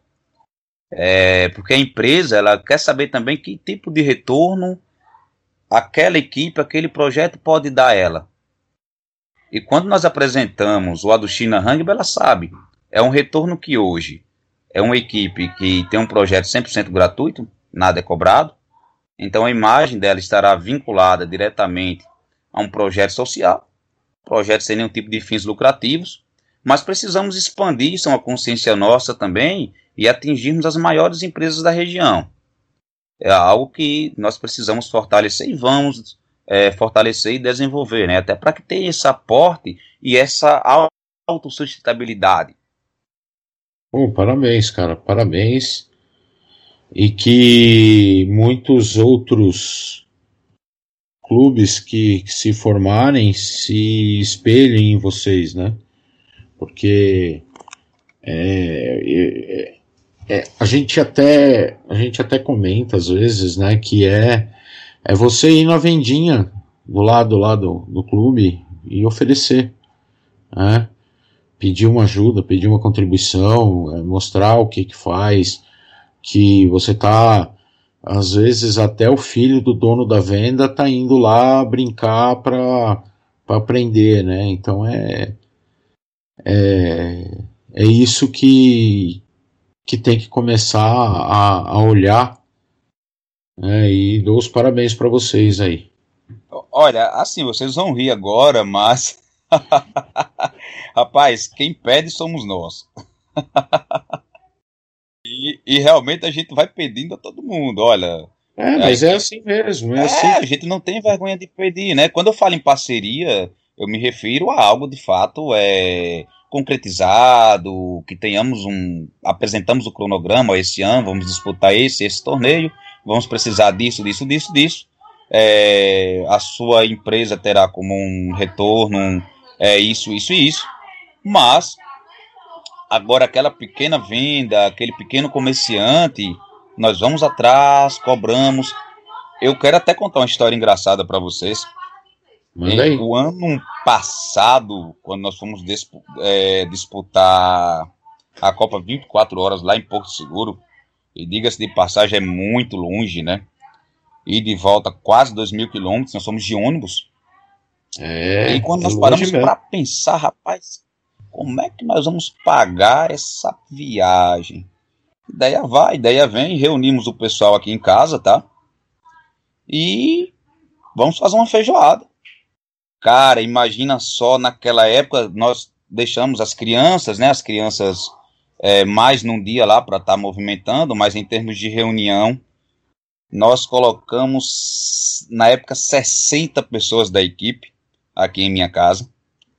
É, porque a empresa ela quer saber também que tipo de retorno aquela equipe, aquele projeto pode dar a ela. E quando nós apresentamos o Aduchina Rugby, ela sabe. É um retorno que hoje é uma equipe que tem um projeto 100% gratuito, nada é cobrado. Então a imagem dela estará vinculada diretamente a um projeto social, projeto sem nenhum tipo de fins lucrativos, mas precisamos expandir isso é uma consciência nossa também e atingirmos as maiores empresas da região. É algo que nós precisamos fortalecer e vamos é, fortalecer e desenvolver, né? até para que tenha esse aporte e essa autossustentabilidade. Bom, parabéns, cara, parabéns. E que muitos outros clubes que, que se formarem se espelhem em vocês, né? Porque é, é, é, a gente até a gente até comenta às vezes, né, que é é você ir na vendinha do lado lá do, do clube e oferecer, né? Pedir uma ajuda, pedir uma contribuição, é, mostrar o que que faz, que você tá às vezes até o filho do dono da venda tá indo lá brincar para para aprender, né? Então é é, é isso que, que tem que começar a, a olhar. Né, e dou os parabéns para vocês aí. Olha, assim, vocês vão rir agora, mas. Rapaz, quem pede somos nós. e, e, realmente a gente vai pedindo a todo mundo, olha. É, mas é assim mesmo. É, é assim. a gente não tem vergonha de pedir, né? Quando eu falo em parceria, eu me refiro a algo de fato é, concretizado, que tenhamos um. apresentamos o cronograma esse ano, vamos disputar esse, esse torneio, vamos precisar disso, disso, disso, disso. É, a sua empresa terá como um retorno é, isso, isso e isso. Mas agora aquela pequena venda, aquele pequeno comerciante, nós vamos atrás, cobramos. Eu quero até contar uma história engraçada para vocês. Manda aí. O ano passado, quando nós fomos é, disputar a Copa 24 horas lá em Porto Seguro, e diga-se de passagem, é muito longe, né? E de volta quase 2 mil quilômetros, nós somos de ônibus. É, e quando é nós paramos para pensar, rapaz, como é que nós vamos pagar essa viagem? Ideia vai, ideia vem, reunimos o pessoal aqui em casa, tá? E vamos fazer uma feijoada. Cara, imagina só naquela época nós deixamos as crianças, né? As crianças é, mais num dia lá para estar tá movimentando, mas em termos de reunião, nós colocamos na época 60 pessoas da equipe aqui em minha casa.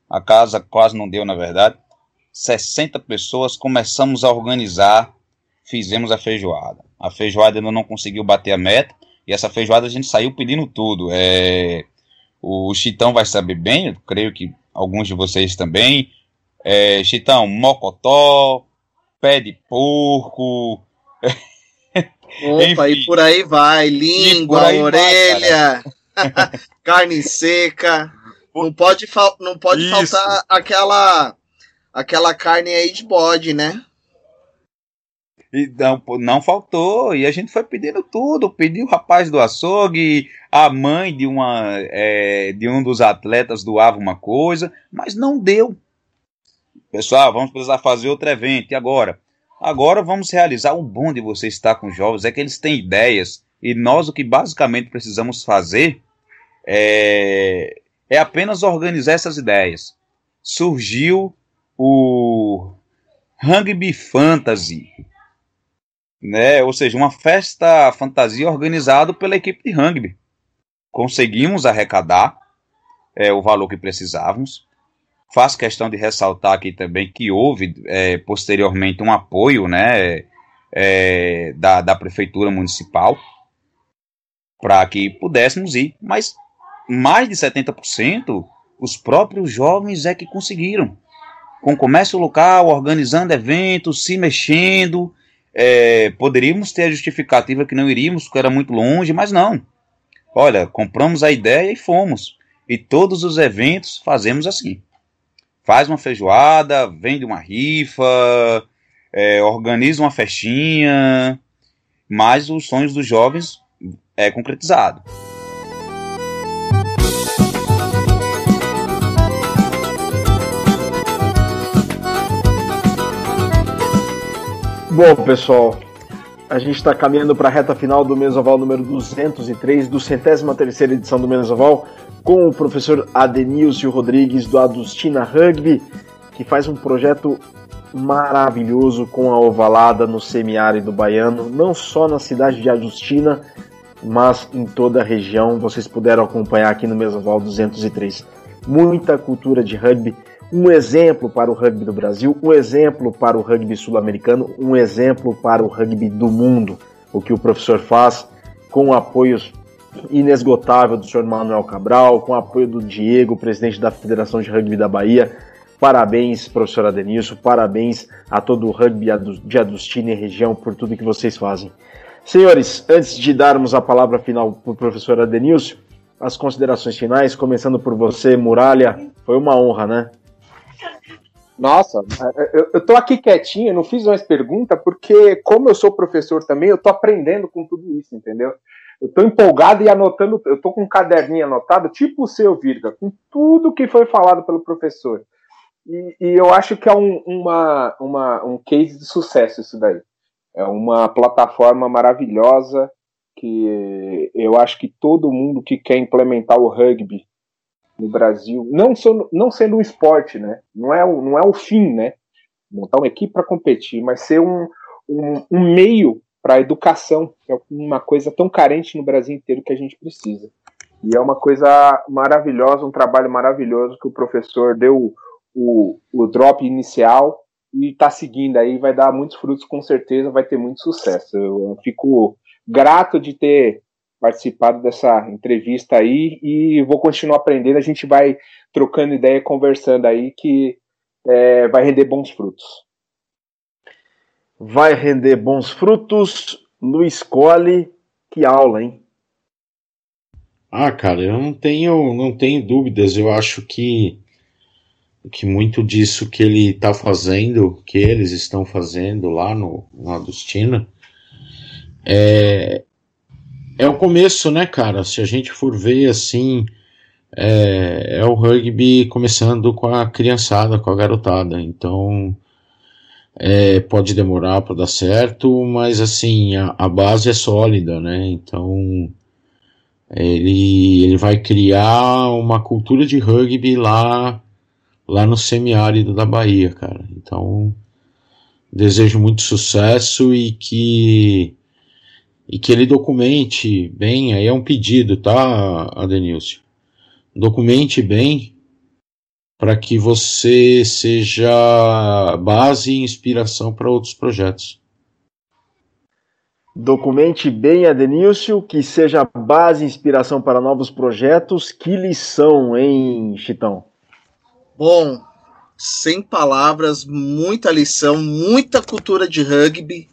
A casa quase não deu, na verdade. 60 pessoas, começamos a organizar, fizemos a feijoada. A feijoada ainda não conseguiu bater a meta, e essa feijoada a gente saiu pedindo tudo. É, o Chitão vai saber bem, eu creio que alguns de vocês também. É, Chitão, mocotó, pé de porco. Opa, e por aí vai, língua, aí orelha, vai, carne seca. Não pode, não pode faltar aquela aquela carne aí de bode, né? E não, não faltou, e a gente foi pedindo tudo, pediu o rapaz do açougue, a mãe de, uma, é, de um dos atletas doava uma coisa, mas não deu. Pessoal, vamos precisar fazer outro evento, e agora? Agora vamos realizar, o bom de você estar com jovens é que eles têm ideias, e nós o que basicamente precisamos fazer é, é apenas organizar essas ideias. Surgiu o Rugby Fantasy, né? Ou seja, uma festa fantasia organizada pela equipe de rugby. Conseguimos arrecadar é, o valor que precisávamos. Faço questão de ressaltar aqui também que houve é, posteriormente um apoio né, é, da, da prefeitura municipal para que pudéssemos ir, mas mais de 70% os próprios jovens é que conseguiram. Com comércio local, organizando eventos, se mexendo, é, poderíamos ter a justificativa que não iríamos, porque era muito longe, mas não. Olha, compramos a ideia e fomos. E todos os eventos fazemos assim. Faz uma feijoada, vende uma rifa, é, organiza uma festinha, mas os sonhos dos jovens é concretizado. Bom, pessoal, a gente está caminhando para a reta final do Mesoval número 203, do centésima terceira edição do Mesoval, com o professor Adenilson Rodrigues do Adustina Rugby, que faz um projeto maravilhoso com a ovalada no semiárido baiano, não só na cidade de Adustina, mas em toda a região. Vocês puderam acompanhar aqui no Mesoval 203. Muita cultura de rugby, um exemplo para o rugby do Brasil, um exemplo para o rugby sul-americano, um exemplo para o rugby do mundo. O que o professor faz com apoios inesgotável do senhor Manuel Cabral, com apoio do Diego, presidente da Federação de Rugby da Bahia. Parabéns, professor Adenilson, parabéns a todo o rugby de Adustina e região por tudo que vocês fazem. Senhores, antes de darmos a palavra final para o professor Adenilson, as considerações finais, começando por você, Muralha. Foi uma honra, né? Nossa, eu, eu tô aqui quietinho, não fiz mais pergunta, porque como eu sou professor também, eu tô aprendendo com tudo isso, entendeu? Eu tô empolgado e anotando, eu tô com um caderninho anotado, tipo o seu, Virga, com tudo que foi falado pelo professor. E, e eu acho que é um, uma, uma, um case de sucesso isso daí. É uma plataforma maravilhosa que eu acho que todo mundo que quer implementar o rugby no Brasil, não, só, não sendo um esporte, né? Não é, não é o fim, né? Montar uma equipe para competir, mas ser um, um, um meio para a educação, que é uma coisa tão carente no Brasil inteiro que a gente precisa. E é uma coisa maravilhosa, um trabalho maravilhoso que o professor deu o, o drop inicial e está seguindo aí, vai dar muitos frutos com certeza, vai ter muito sucesso. Eu, eu fico grato de ter participado dessa entrevista aí e vou continuar aprendendo. A gente vai trocando ideia, conversando aí, que é, vai render bons frutos. Vai render bons frutos. Luiz Cole, que aula, hein? Ah, cara, eu não tenho, não tenho dúvidas. Eu acho que que muito disso que ele está fazendo, que eles estão fazendo lá no, no Adustina, é, é o começo, né, cara? Se a gente for ver assim, é, é o rugby começando com a criançada, com a garotada. Então, é, pode demorar para dar certo, mas assim, a, a, base é sólida, né? Então, ele, ele vai criar uma cultura de rugby lá, lá no semiárido da Bahia, cara. Então, desejo muito sucesso e que e que ele documente bem, aí é um pedido, tá, Adenilson? Documente bem para que você seja base e inspiração para outros projetos. Documente bem, Adenilson, que seja base e inspiração para novos projetos. Que lição, hein, Chitão? Bom, sem palavras, muita lição, muita cultura de rugby,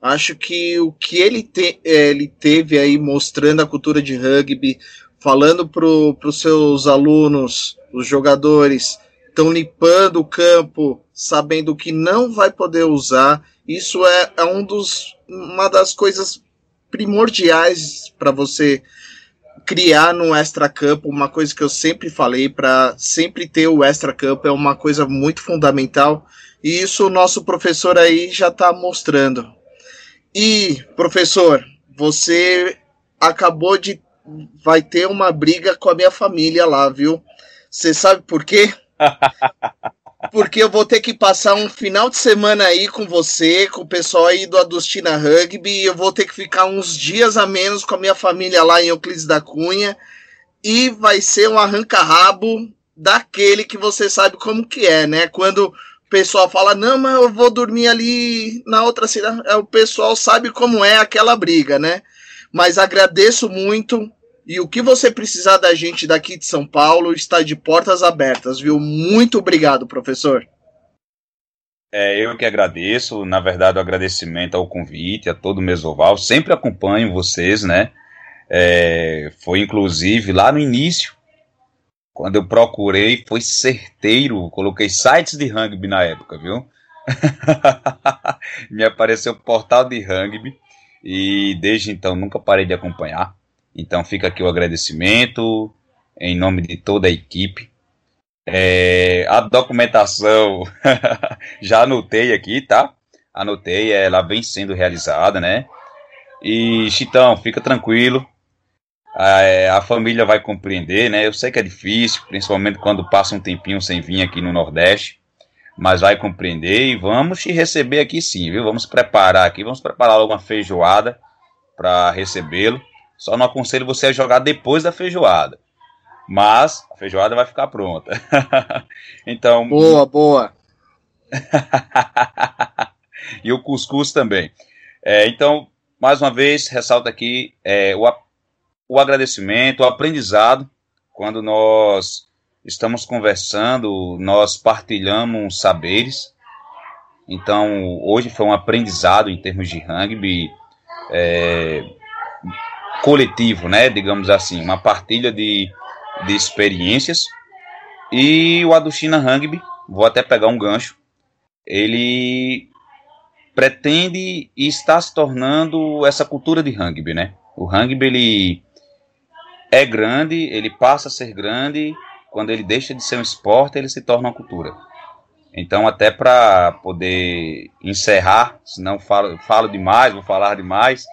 Acho que o que ele, te, é, ele teve aí mostrando a cultura de rugby, falando para os seus alunos, os jogadores, estão limpando o campo, sabendo que não vai poder usar. Isso é, é um dos, uma das coisas primordiais para você criar no extra campo, uma coisa que eu sempre falei para sempre ter o extra campo é uma coisa muito fundamental e isso o nosso professor aí já está mostrando. E, professor, você acabou de. Vai ter uma briga com a minha família lá, viu? Você sabe por quê? Porque eu vou ter que passar um final de semana aí com você, com o pessoal aí do Adustina Rugby, e eu vou ter que ficar uns dias a menos com a minha família lá em Euclides da Cunha, e vai ser um arranca-rabo daquele que você sabe como que é, né? Quando o pessoal fala, não, mas eu vou dormir ali na outra cidade. É, o pessoal sabe como é aquela briga, né? Mas agradeço muito. E o que você precisar da gente daqui de São Paulo está de portas abertas, viu? Muito obrigado, professor. É, eu que agradeço. Na verdade, o agradecimento ao convite, a todo o Mesoval. Sempre acompanho vocês, né? É, foi inclusive lá no início quando eu procurei, foi certeiro. Coloquei sites de rugby na época, viu? Me apareceu o portal de rugby e desde então nunca parei de acompanhar. Então fica aqui o agradecimento em nome de toda a equipe. É, a documentação já anotei aqui, tá? anotei, ela vem sendo realizada, né? E Chitão, fica tranquilo, a, é, a, família vai compreender, né? Eu sei que é difícil, principalmente quando passa um tempinho sem vir aqui no Nordeste, mas vai compreender e vamos te receber aqui sim, viu? Vamos preparar aqui, vamos preparar logo uma feijoada para recebê-lo. Só não aconselho você a jogar depois da feijoada. Mas a feijoada vai ficar pronta. então. Boa, boa. e o cuscuz também. É, então, mais uma vez, ressalta aqui é, o, o agradecimento, o aprendizado, quando nós estamos conversando, nós partilhamos saberes. Então, hoje foi um aprendizado em termos de rugby. É, coletivo, né, digamos assim, uma partilha de, de experiências. E o Aduchina Rugby, vou até pegar um gancho, ele pretende e está se tornando essa cultura de rugby, né? O rugby ele é grande, ele passa a ser grande, quando ele deixa de ser um esporte, ele se torna uma cultura. Então, até para poder encerrar, senão falo, falo demais, vou falar demais,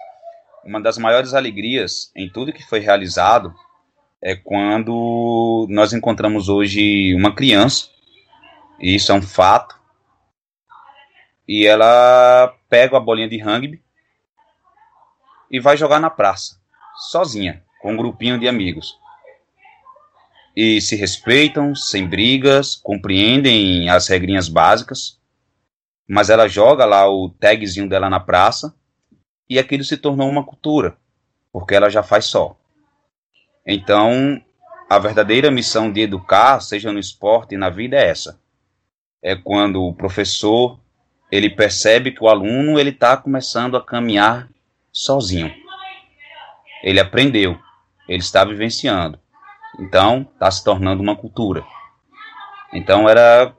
uma das maiores alegrias em tudo que foi realizado é quando nós encontramos hoje uma criança, e isso é um fato, e ela pega a bolinha de rugby e vai jogar na praça, sozinha, com um grupinho de amigos. E se respeitam, sem brigas, compreendem as regrinhas básicas, mas ela joga lá o tagzinho dela na praça e aquilo se tornou uma cultura, porque ela já faz só. Então, a verdadeira missão de educar, seja no esporte e na vida, é essa. É quando o professor ele percebe que o aluno ele está começando a caminhar sozinho. Ele aprendeu, ele está vivenciando. Então, está se tornando uma cultura. Então, era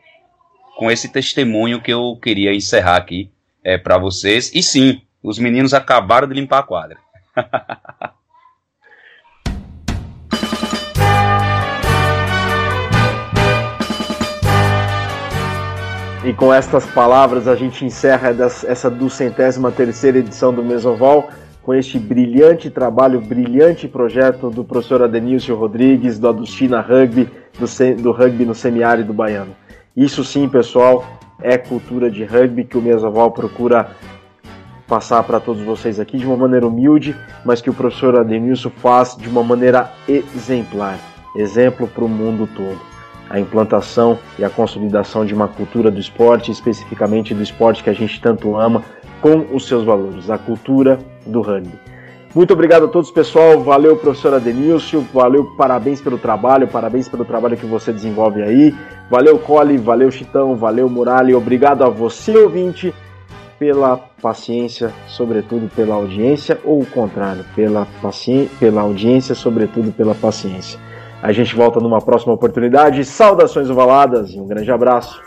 com esse testemunho que eu queria encerrar aqui é, para vocês. E sim, os meninos acabaram de limpar a quadra. E com estas palavras a gente encerra essa duzentésima terceira edição do Mesoval com este brilhante trabalho, brilhante projeto do professor Adenilson Rodrigues, do Adustina Rugby, do, do rugby no semiárido baiano. Isso sim, pessoal, é cultura de rugby que o Mesoval procura passar para todos vocês aqui de uma maneira humilde, mas que o professor Ademilson faz de uma maneira exemplar exemplo para o mundo todo. A implantação e a consolidação de uma cultura do esporte, especificamente do esporte que a gente tanto ama, com os seus valores, a cultura do rugby. Muito obrigado a todos, pessoal. Valeu, professor Adenilson. Valeu, parabéns pelo trabalho, parabéns pelo trabalho que você desenvolve aí. Valeu, Cole, valeu, Chitão, valeu, Murali. Obrigado a você, ouvinte pela paciência, sobretudo pela audiência, ou o contrário, pela, paciência, pela audiência, sobretudo pela paciência. A gente volta numa próxima oportunidade. Saudações ovaladas e um grande abraço.